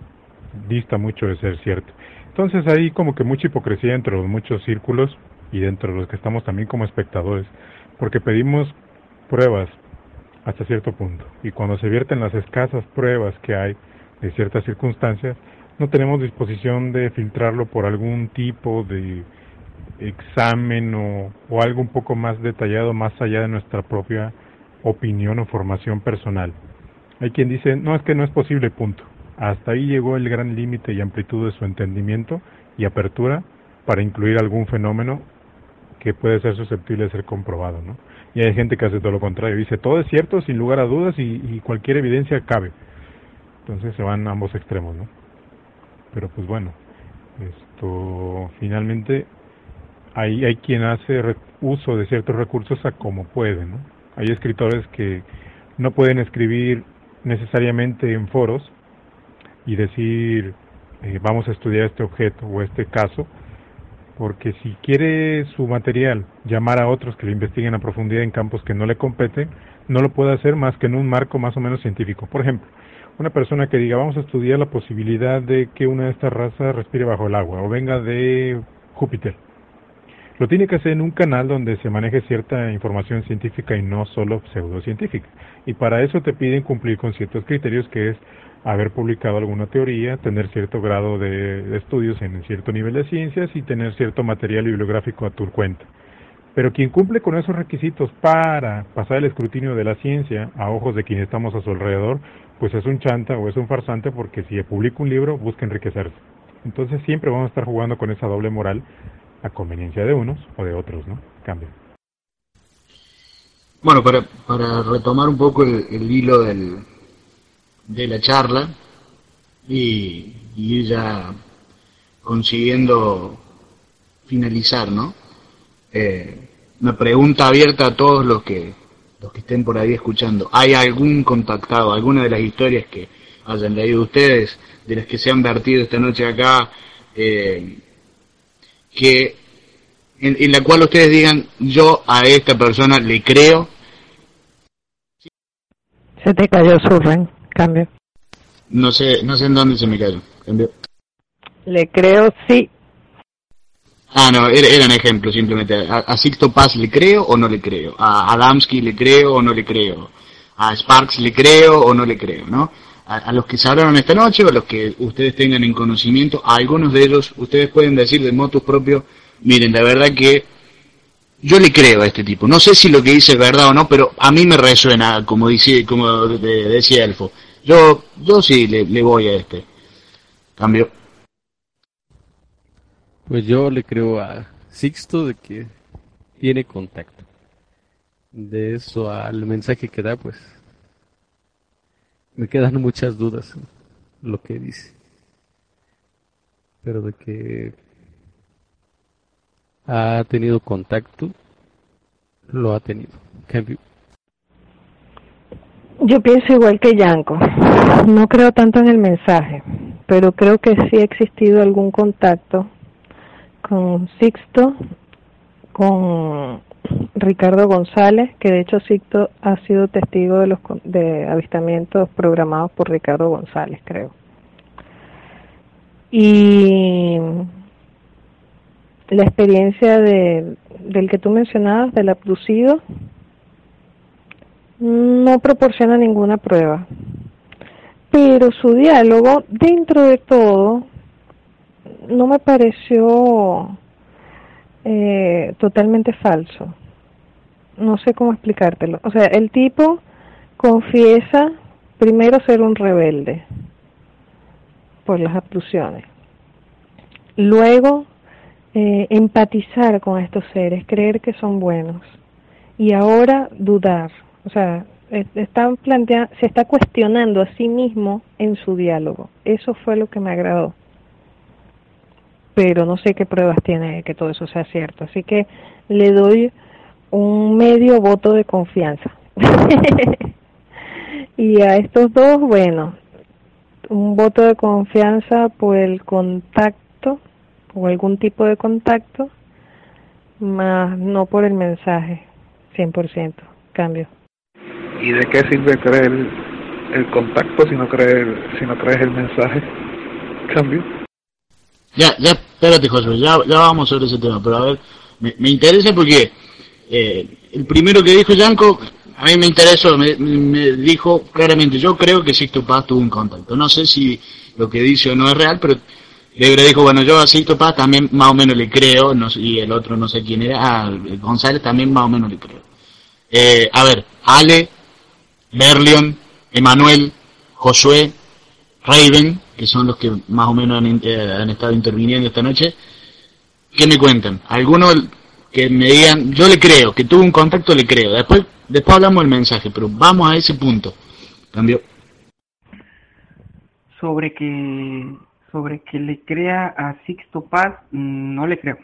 dista mucho de ser cierto. Entonces hay como que mucha hipocresía entre los muchos círculos y dentro de los que estamos también como espectadores, porque pedimos pruebas, hasta cierto punto. Y cuando se vierten las escasas pruebas que hay de ciertas circunstancias, no tenemos disposición de filtrarlo por algún tipo de examen o, o, algo un poco más detallado, más allá de nuestra propia opinión o formación personal. Hay quien dice, no, es que no es posible, punto. Hasta ahí llegó el gran límite y amplitud de su entendimiento y apertura para incluir algún fenómeno que puede ser susceptible de ser comprobado, ¿no? Y hay gente que hace todo lo contrario, dice todo es cierto sin lugar a dudas y, cualquier evidencia cabe. Entonces se van a ambos extremos, ¿no? Pero pues bueno, esto finalmente hay, hay quien hace uso de ciertos recursos a como puede, ¿no? Hay escritores que no pueden escribir necesariamente en foros y decir eh, vamos a estudiar este objeto o este caso, porque si quiere su material llamar a otros que le investiguen a profundidad en campos que no le competen, no lo puede hacer más que en un marco más o menos científico. Por ejemplo, una persona que diga vamos a estudiar la posibilidad de que una de estas razas respire bajo el agua o venga de Júpiter. Lo tiene que hacer en un canal donde se maneje cierta información científica y no solo pseudocientífica. Y para eso te piden cumplir con ciertos criterios que es haber publicado alguna teoría, tener cierto grado de, estudios en cierto nivel de ciencias y tener cierto material bibliográfico a tu cuenta. Pero quien cumple con esos requisitos para pasar el escrutinio de la ciencia a ojos de quienes estamos a su alrededor, pues es un chanta o es un farsante porque si publica un libro busca enriquecerse. Entonces siempre vamos a estar jugando con esa doble moral a conveniencia de unos o de otros, ¿no? Cambio. Bueno, para, para retomar un poco el hilo del, de la charla y, y ya consiguiendo finalizar, ¿no? Eh, una pregunta abierta a todos los que los que estén por ahí escuchando. ¿Hay algún contactado, alguna de las historias que hayan leído ustedes, de las que se han vertido esta noche acá, eh, que en, en, la cual ustedes digan, yo a esta persona le creo? Se te cayó su Cambio. No sé, no sé en dónde se me cayó. Cambio. Le creo sí. Ah, no, era, eran ejemplos simplemente. A, Sixto Paz le creo o no le creo. A Adamski le creo o no le creo. A Sparks le creo o no le creo, ¿no? A, los que se hablaron esta noche o a los que ustedes tengan en conocimiento, a algunos de ellos ustedes pueden decir de motus propio, miren, la verdad que yo le creo a este tipo. No sé si lo que dice es verdad o no, pero a mí me resuena, como, dice, como decía Elfo. Yo, yo sí le, voy a este. Cambio. Pues yo le creo a Sixto de que tiene contacto. De eso al mensaje que da, pues me quedan muchas dudas lo que dice. Pero de que ha tenido contacto, lo ha tenido. Yo pienso igual que Yanko. No creo tanto en el mensaje, pero creo que sí ha existido algún contacto con Sixto, con Ricardo González, que de hecho Sixto ha sido testigo de los de avistamientos programados por Ricardo González, creo. Y la experiencia de, del que tú mencionabas, del abducido, no proporciona ninguna prueba. Pero su diálogo, dentro de todo, no me pareció eh, totalmente falso. No sé cómo explicártelo. O sea, el tipo confiesa primero ser un rebelde por las abducciones. Luego, eh, empatizar con estos seres, creer que son buenos. Y ahora dudar o sea, están plantea se está cuestionando a sí mismo en su diálogo. Eso fue lo que me agradó. Pero no sé qué pruebas tiene que todo eso sea cierto. Así que le doy un medio voto de confianza. [LAUGHS] y a estos dos, bueno, un voto de confianza por el contacto o algún tipo de contacto, más no por el mensaje, 100%. Cambio. ¿Y de qué sirve creer el contacto si no crees, si no crees el mensaje? Cambio. Ya, ya, espérate, José, ya, ya vamos sobre ese tema, pero a ver, me, me interesa porque eh, el primero que dijo Yanko, a mí me interesó, me, me dijo claramente, yo creo que Sixto Paz tuvo un contacto. No sé si lo que dice o no es real, pero le dijo, bueno, yo a Sixto Paz también más o menos le creo, y el otro no sé quién era, a González también más o menos le creo. Eh, a ver, Ale Berlion, Emanuel, Josué, Raven, que son los que más o menos eh, han, estado interviniendo esta noche. ¿Qué me cuentan? Algunos que me digan, yo le creo, que tuvo un contacto, le creo. Después, después hablamos del mensaje, pero vamos a ese punto. Cambio. Sobre que, sobre que le crea a Sixto Paz, no le creo.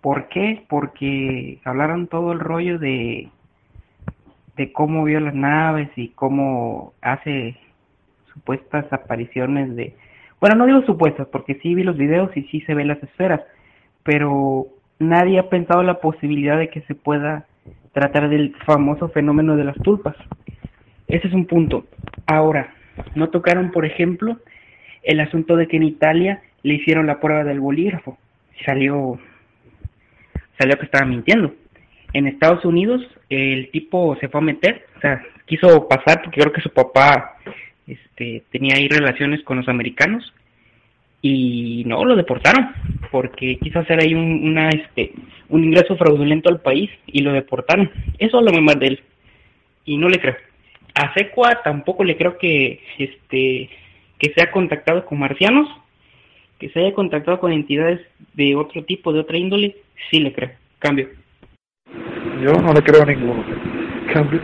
¿Por qué? Porque hablaron todo el rollo de, de cómo vio las naves y cómo hace supuestas apariciones de... Bueno, no digo supuestas, porque sí vi los videos y sí se ven las esferas, pero nadie ha pensado la posibilidad de que se pueda tratar del famoso fenómeno de las tulpas. Ese es un punto. Ahora, no tocaron, por ejemplo, el asunto de que en Italia le hicieron la prueba del bolígrafo. Salió, salió que estaba mintiendo. En Estados Unidos el tipo se fue a meter, o sea, quiso pasar porque creo que su papá este, tenía ahí relaciones con los americanos y no lo deportaron porque quiso hacer ahí un, una, este, un ingreso fraudulento al país y lo deportaron. Eso lo más de él y no le creo. A Secua tampoco le creo que este que se ha contactado con marcianos, que se haya contactado con entidades de otro tipo, de otra índole, sí le creo. Cambio. Yo no le creo a ninguno. Cambio.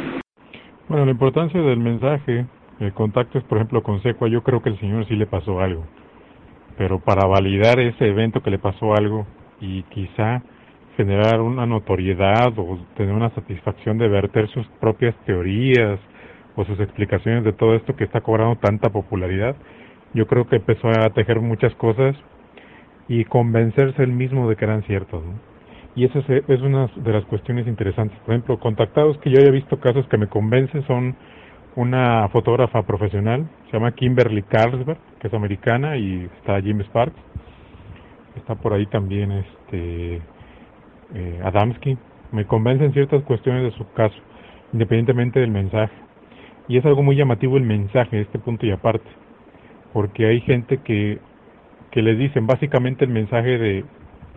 Bueno, la importancia del mensaje, el contacto es, por ejemplo, con Secua, yo creo que el señor sí le pasó algo. Pero para validar ese evento que le pasó algo y quizá generar una notoriedad o tener una satisfacción de verter sus propias teorías o sus explicaciones de todo esto que está cobrando tanta popularidad, yo creo que empezó a tejer muchas cosas y convencerse él mismo de que eran ciertos. Y eso es, es, una de las cuestiones interesantes. Por ejemplo, contactados que yo haya visto casos que me convencen son una fotógrafa profesional, se llama Kimberly Carlsberg, que es americana, y está Jim Sparks. Está por ahí también este eh, Adamski. Me convencen ciertas cuestiones de su caso, independientemente del mensaje. Y es algo muy llamativo el mensaje, este punto y aparte, porque hay gente que, que les dicen básicamente el mensaje de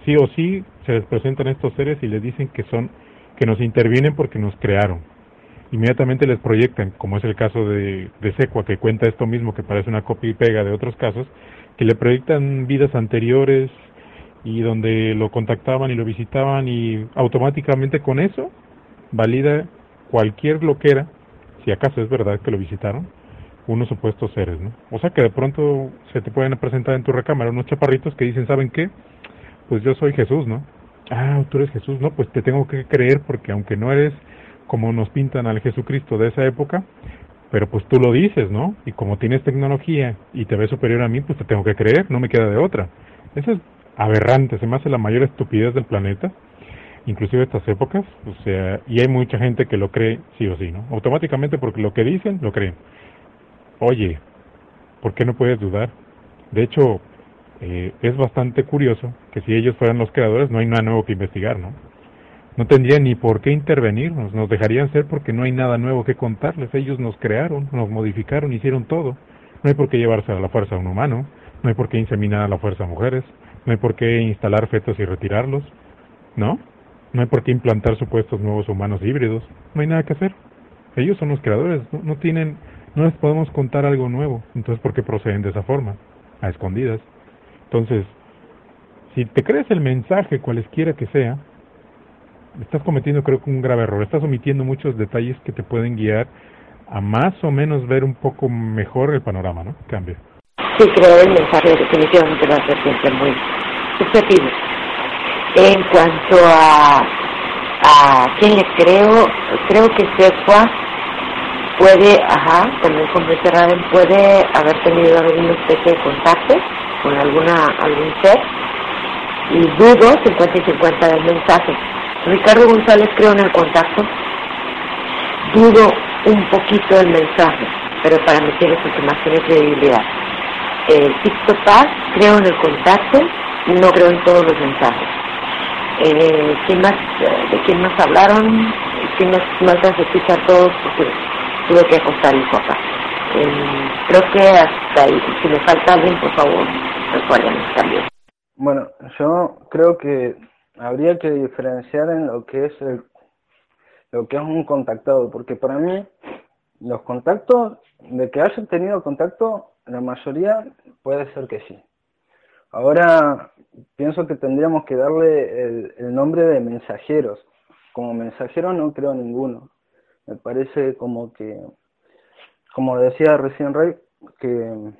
sí o sí se les presentan estos seres y les dicen que son que nos intervienen porque nos crearon. Inmediatamente les proyectan, como es el caso de, de Secua, que cuenta esto mismo, que parece una copia y pega de otros casos, que le proyectan vidas anteriores y donde lo contactaban y lo visitaban y automáticamente con eso valida cualquier loquera si acaso es verdad que lo visitaron, unos supuestos seres, ¿no? O sea que de pronto se te pueden presentar en tu recámara unos chaparritos que dicen, ¿saben qué? Pues yo soy Jesús, ¿no? Ah, tú eres Jesús, no, pues te tengo que creer porque aunque no eres como nos pintan al Jesucristo de esa época, pero pues tú lo dices, ¿no? Y como tienes tecnología y te ves superior a mí, pues te tengo que creer, no me queda de otra. Eso es aberrante, se me hace la mayor estupidez del planeta inclusive estas épocas, o sea, y hay mucha gente que lo cree sí o sí, ¿no? Automáticamente porque lo que dicen, lo creen. Oye, ¿por qué no puedes dudar? De hecho, eh, es bastante curioso que si ellos fueran los creadores, no hay nada nuevo que investigar, ¿no? No tendrían ni por qué intervenirnos, nos dejarían ser porque no hay nada nuevo que contarles. Ellos nos crearon, nos modificaron, hicieron todo. No hay por qué llevarse a la fuerza a un humano, no hay por qué inseminar a la fuerza a mujeres, no hay por qué instalar fetos y retirarlos, ¿no? No hay por qué implantar supuestos nuevos humanos híbridos. No hay nada que hacer. Ellos son los creadores. No, tienen, no les podemos contar algo nuevo. Entonces, ¿por qué proceden de esa forma? A escondidas. Entonces, si te crees el mensaje, cualesquiera que sea, estás cometiendo creo que un grave error. Estás omitiendo muchos detalles que te pueden guiar a más o menos ver un poco mejor el panorama, ¿no? Cambio. Sí, creo el mensaje definitivamente va a ser siempre muy subjetivo. En cuanto a, a quién le creo, creo que Secua puede, ajá, también dice Raven, puede haber tenido alguna especie de contacto con alguna algún ser y dudo 50 y 50 del mensaje. Ricardo González creo en el contacto, dudo un poquito del mensaje, pero para mí tiene más tiene credibilidad. Eh, Sixto Paz creo en el contacto, no creo en todos los mensajes eh, ¿quién más, ¿de quién más hablaron? ¿Quién más, más de escuchar todos? Porque tuve que acostar el papá. Eh, creo que hasta ahí, si me falta alguien, por favor, recuerden también. Bueno, yo creo que habría que diferenciar en lo que es el, lo que es un contactado, porque para mí los contactos, de que hayan tenido contacto, la mayoría puede ser que sí. Ahora pienso que tendríamos que darle el, nombre de mensajeros. Como mensajeros no creo ninguno. Me parece como que, como decía recién Rey, que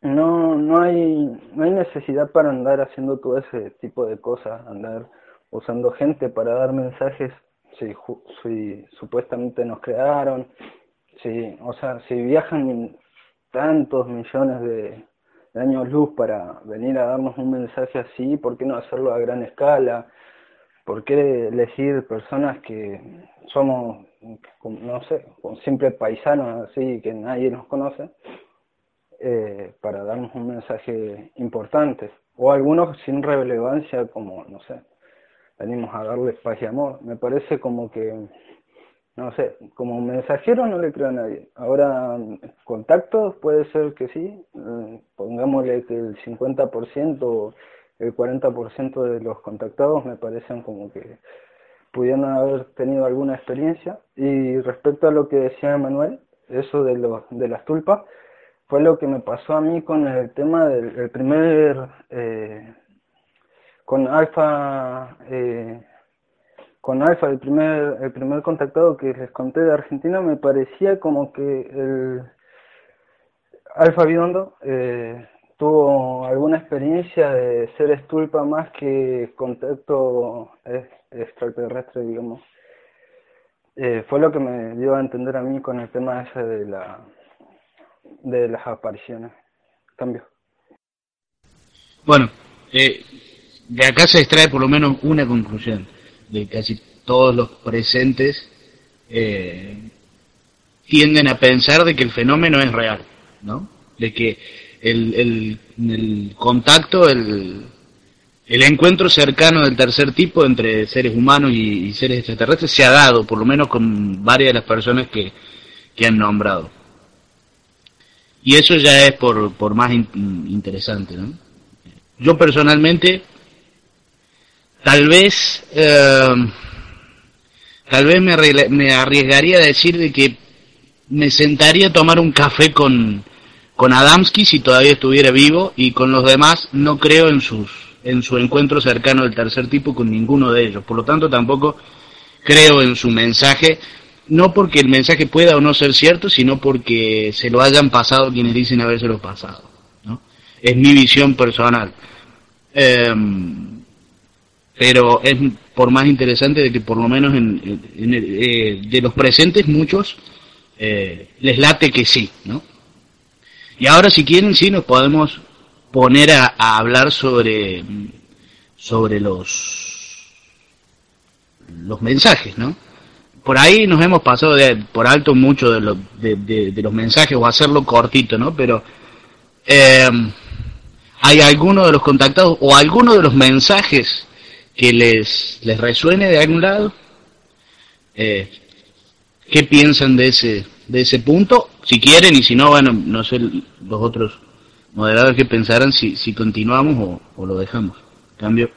no, no hay, no hay necesidad para andar haciendo todo ese tipo de cosas, andar usando gente para dar mensajes si, si supuestamente nos crearon, si, o sea, si viajan tantos millones de, años luz para venir a darnos un mensaje así, ¿por qué no hacerlo a gran escala? ¿Por qué elegir personas que somos, no sé, simples paisanos así que nadie nos conoce? Eh, para darnos un mensaje importante, o algunos sin relevancia como, no sé, venimos a darles paz y amor. Me parece como que, no sé, como mensajero no le creo a nadie. Ahora, contactos puede ser que sí, eh, pongámosle que el 50%, el 40% de los contactados me parecen como que pudieron haber tenido alguna experiencia. Y respecto a lo que decía Manuel, eso de, los de las tulpas, fue lo que me pasó a mí con el tema del primer, eh, con Alfa, eh, con Alfa, el primer, el primer contactado que les conté de Argentina, me parecía como que el Alfa Biondo eh, tuvo alguna experiencia de ser estulpa más que contacto extraterrestre, digamos. fue lo que me dio a entender a mí con el tema ese de la de las apariciones. Cambio. Bueno, eh, de acá se extrae por lo menos una conclusión, de casi todos los presentes eh, tienden a pensar de que el fenómeno es real, ¿no? De que el, el, contacto, el, el encuentro cercano del tercer tipo entre seres humanos y, y, seres extraterrestres se ha dado, por lo menos con varias de las personas que, que han nombrado. Y eso ya es por, por más interesante, ¿no? Yo personalmente, tal vez, eh, tal vez me, me arriesgaría a decir de que me sentaría a tomar un café con, con Adamski si todavía estuviera vivo y con los demás no creo en sus en su encuentro cercano del tercer tipo con ninguno de ellos. Por lo tanto, tampoco creo en su mensaje no porque el mensaje pueda o no ser cierto, sino porque se lo hayan pasado quienes dicen habérselo pasado. ¿no? Es mi visión personal. Em, pero es por más interesante de que por lo menos en, eh, de los presentes muchos eh, les late que sí, ¿no? Y ahora si quieren sí nos podemos poner a, a hablar sobre sobre los los mensajes, ¿no? Por ahí nos hemos pasado de, por alto mucho de, de, los mensajes o hacerlo cortito, ¿no? Pero eh, hay alguno de los contactados o alguno de los mensajes que les, les resuene de algún lado. Eh, ¿Qué piensan de ese, de ese punto? Si quieren y si no, bueno, no sé los otros moderadores que pensarán si, si continuamos o, o lo dejamos. Cambio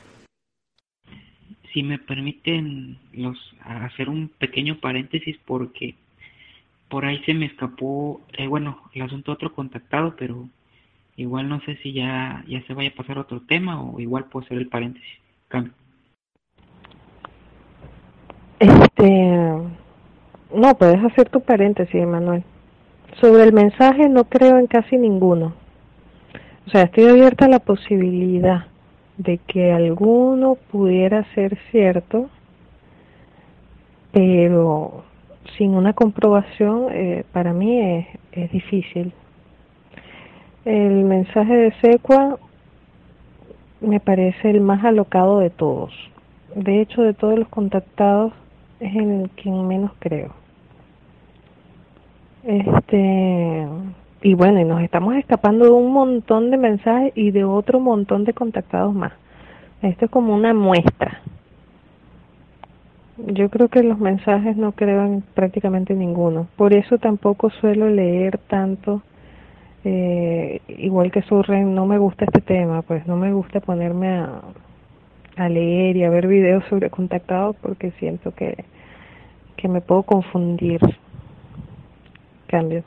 si me permiten los hacer un pequeño paréntesis porque por ahí se me escapó eh, bueno el asunto otro contactado pero igual no sé si ya ya se vaya a pasar otro tema o igual puedo hacer el paréntesis. Cambio. Este no puedes hacer tu paréntesis Manuel. Sobre el mensaje no creo en casi ninguno. O sea estoy abierta a la posibilidad de que alguno pudiera ser cierto, pero sin una comprobación eh, para mí es, es, difícil. El mensaje de Secua me parece el más alocado de todos. De hecho, de todos los contactados es el quien menos creo. Este y bueno, y nos estamos escapando de un montón de mensajes y de otro montón de contactados más. Esto es como una muestra. Yo creo que los mensajes no creo en prácticamente ninguno. Por eso tampoco suelo leer tanto. Eh, igual que Surren, no me gusta este tema, pues no me gusta ponerme a, a leer y a ver videos sobre contactados porque siento que, que me puedo confundir. Cambio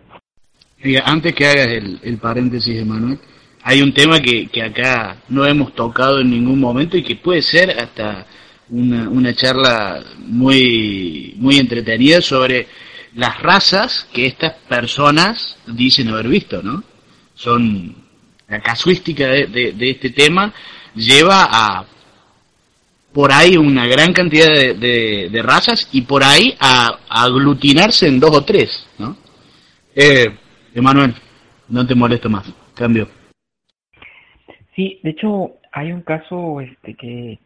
antes que hagas el, paréntesis, Emanuel, hay un tema que, que acá no hemos tocado en ningún momento y que puede ser hasta una, una charla muy, muy entretenida sobre las razas que estas personas dicen haber visto, ¿no? Son la casuística de, de, este tema lleva a por ahí una gran cantidad de, razas y por ahí a, aglutinarse en dos o tres, ¿no? Eh, Emanuel, no te molesto más, cambio. Sí, de hecho hay un caso este que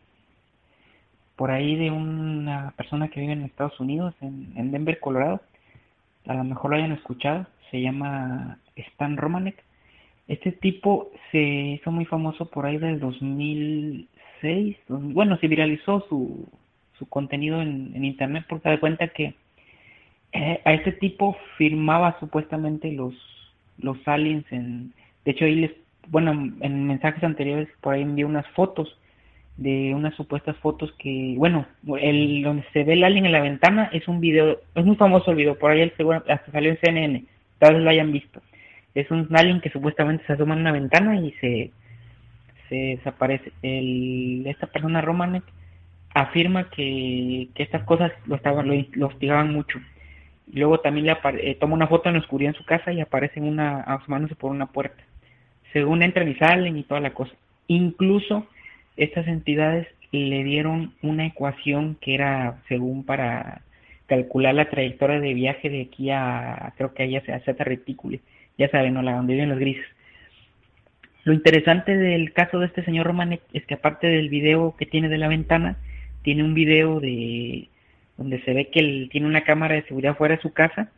por ahí de una persona que vive en Estados Unidos, en, Denver, Colorado, a lo mejor lo hayan escuchado, se llama Stan Romanek. Este tipo se hizo muy famoso por ahí del 2006, bueno, se viralizó su, su contenido en, internet porque da cuenta que eh, a este tipo firmaba supuestamente los, los aliens en, de hecho ahí les bueno, en mensajes anteriores por ahí envié unas fotos de unas supuestas fotos que, bueno, el donde se ve el alien en la ventana es un video, es muy famoso el video, por ahí el hasta salió en CNN, tal vez lo hayan visto. Es un alien que supuestamente se asoma en una ventana y se, se desaparece. El, esta persona Romanek afirma que, que estas cosas lo estaban lo, hostigaban mucho. Luego también le eh, toma una foto en la oscuridad en su casa y aparece en una asomándose por una puerta según entran y salen y toda la cosa. Incluso estas entidades le dieron una ecuación que era según para calcular la trayectoria de viaje de aquí a, creo que allá a Zeta Reticuli, ya saben, ¿no? la donde viven los grises. Lo interesante del caso de este señor Romanek es que aparte del video que tiene de la ventana, tiene un video de donde se ve que él tiene una cámara de seguridad fuera de su casa,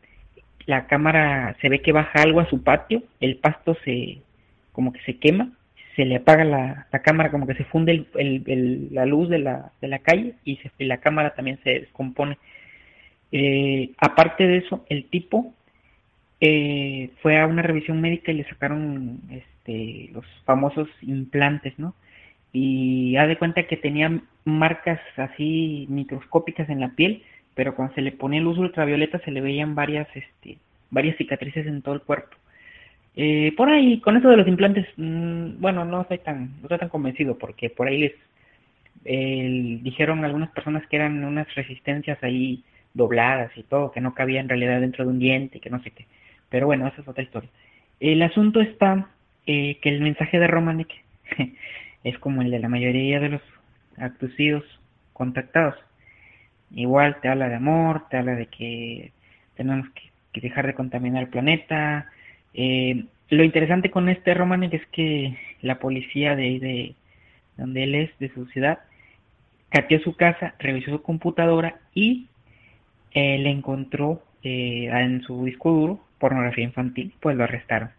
la cámara se ve que baja algo a su patio, el pasto se, como que se quema, se le apaga la, cámara, como que se funde el, la luz de la, de la calle y, se, la cámara también se descompone. Eh, aparte de eso, el tipo eh, fue a una revisión médica y le sacaron este, los famosos implantes, ¿no? Y ha de cuenta que tenía marcas así microscópicas en la piel, pero cuando se le ponía luz ultravioleta se le veían varias, este, varias cicatrices en todo el cuerpo. Eh, por ahí, con eso de los implantes, mm, bueno, no estoy tan, no estoy tan convencido porque por ahí les dijeron algunas personas que eran unas resistencias ahí dobladas y todo, que no cabía en realidad dentro de un diente, que no sé qué. Pero bueno, esa es otra historia. El asunto está eh, que el mensaje de Romanek [LAUGHS] es como el de la mayoría de los abducidos contactados. Igual te habla de amor, te habla de que tenemos que dejar de contaminar el planeta, eh, lo interesante con este Romanek es que la policía de, de donde él es, de su ciudad, cateó su casa, revisó su computadora y eh, le encontró eh, en su disco duro pornografía infantil, pues lo arrestaron.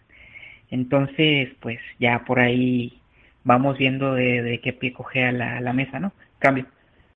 Entonces, pues ya por ahí vamos viendo de, qué pie cogea la, la mesa, ¿no? Cambio.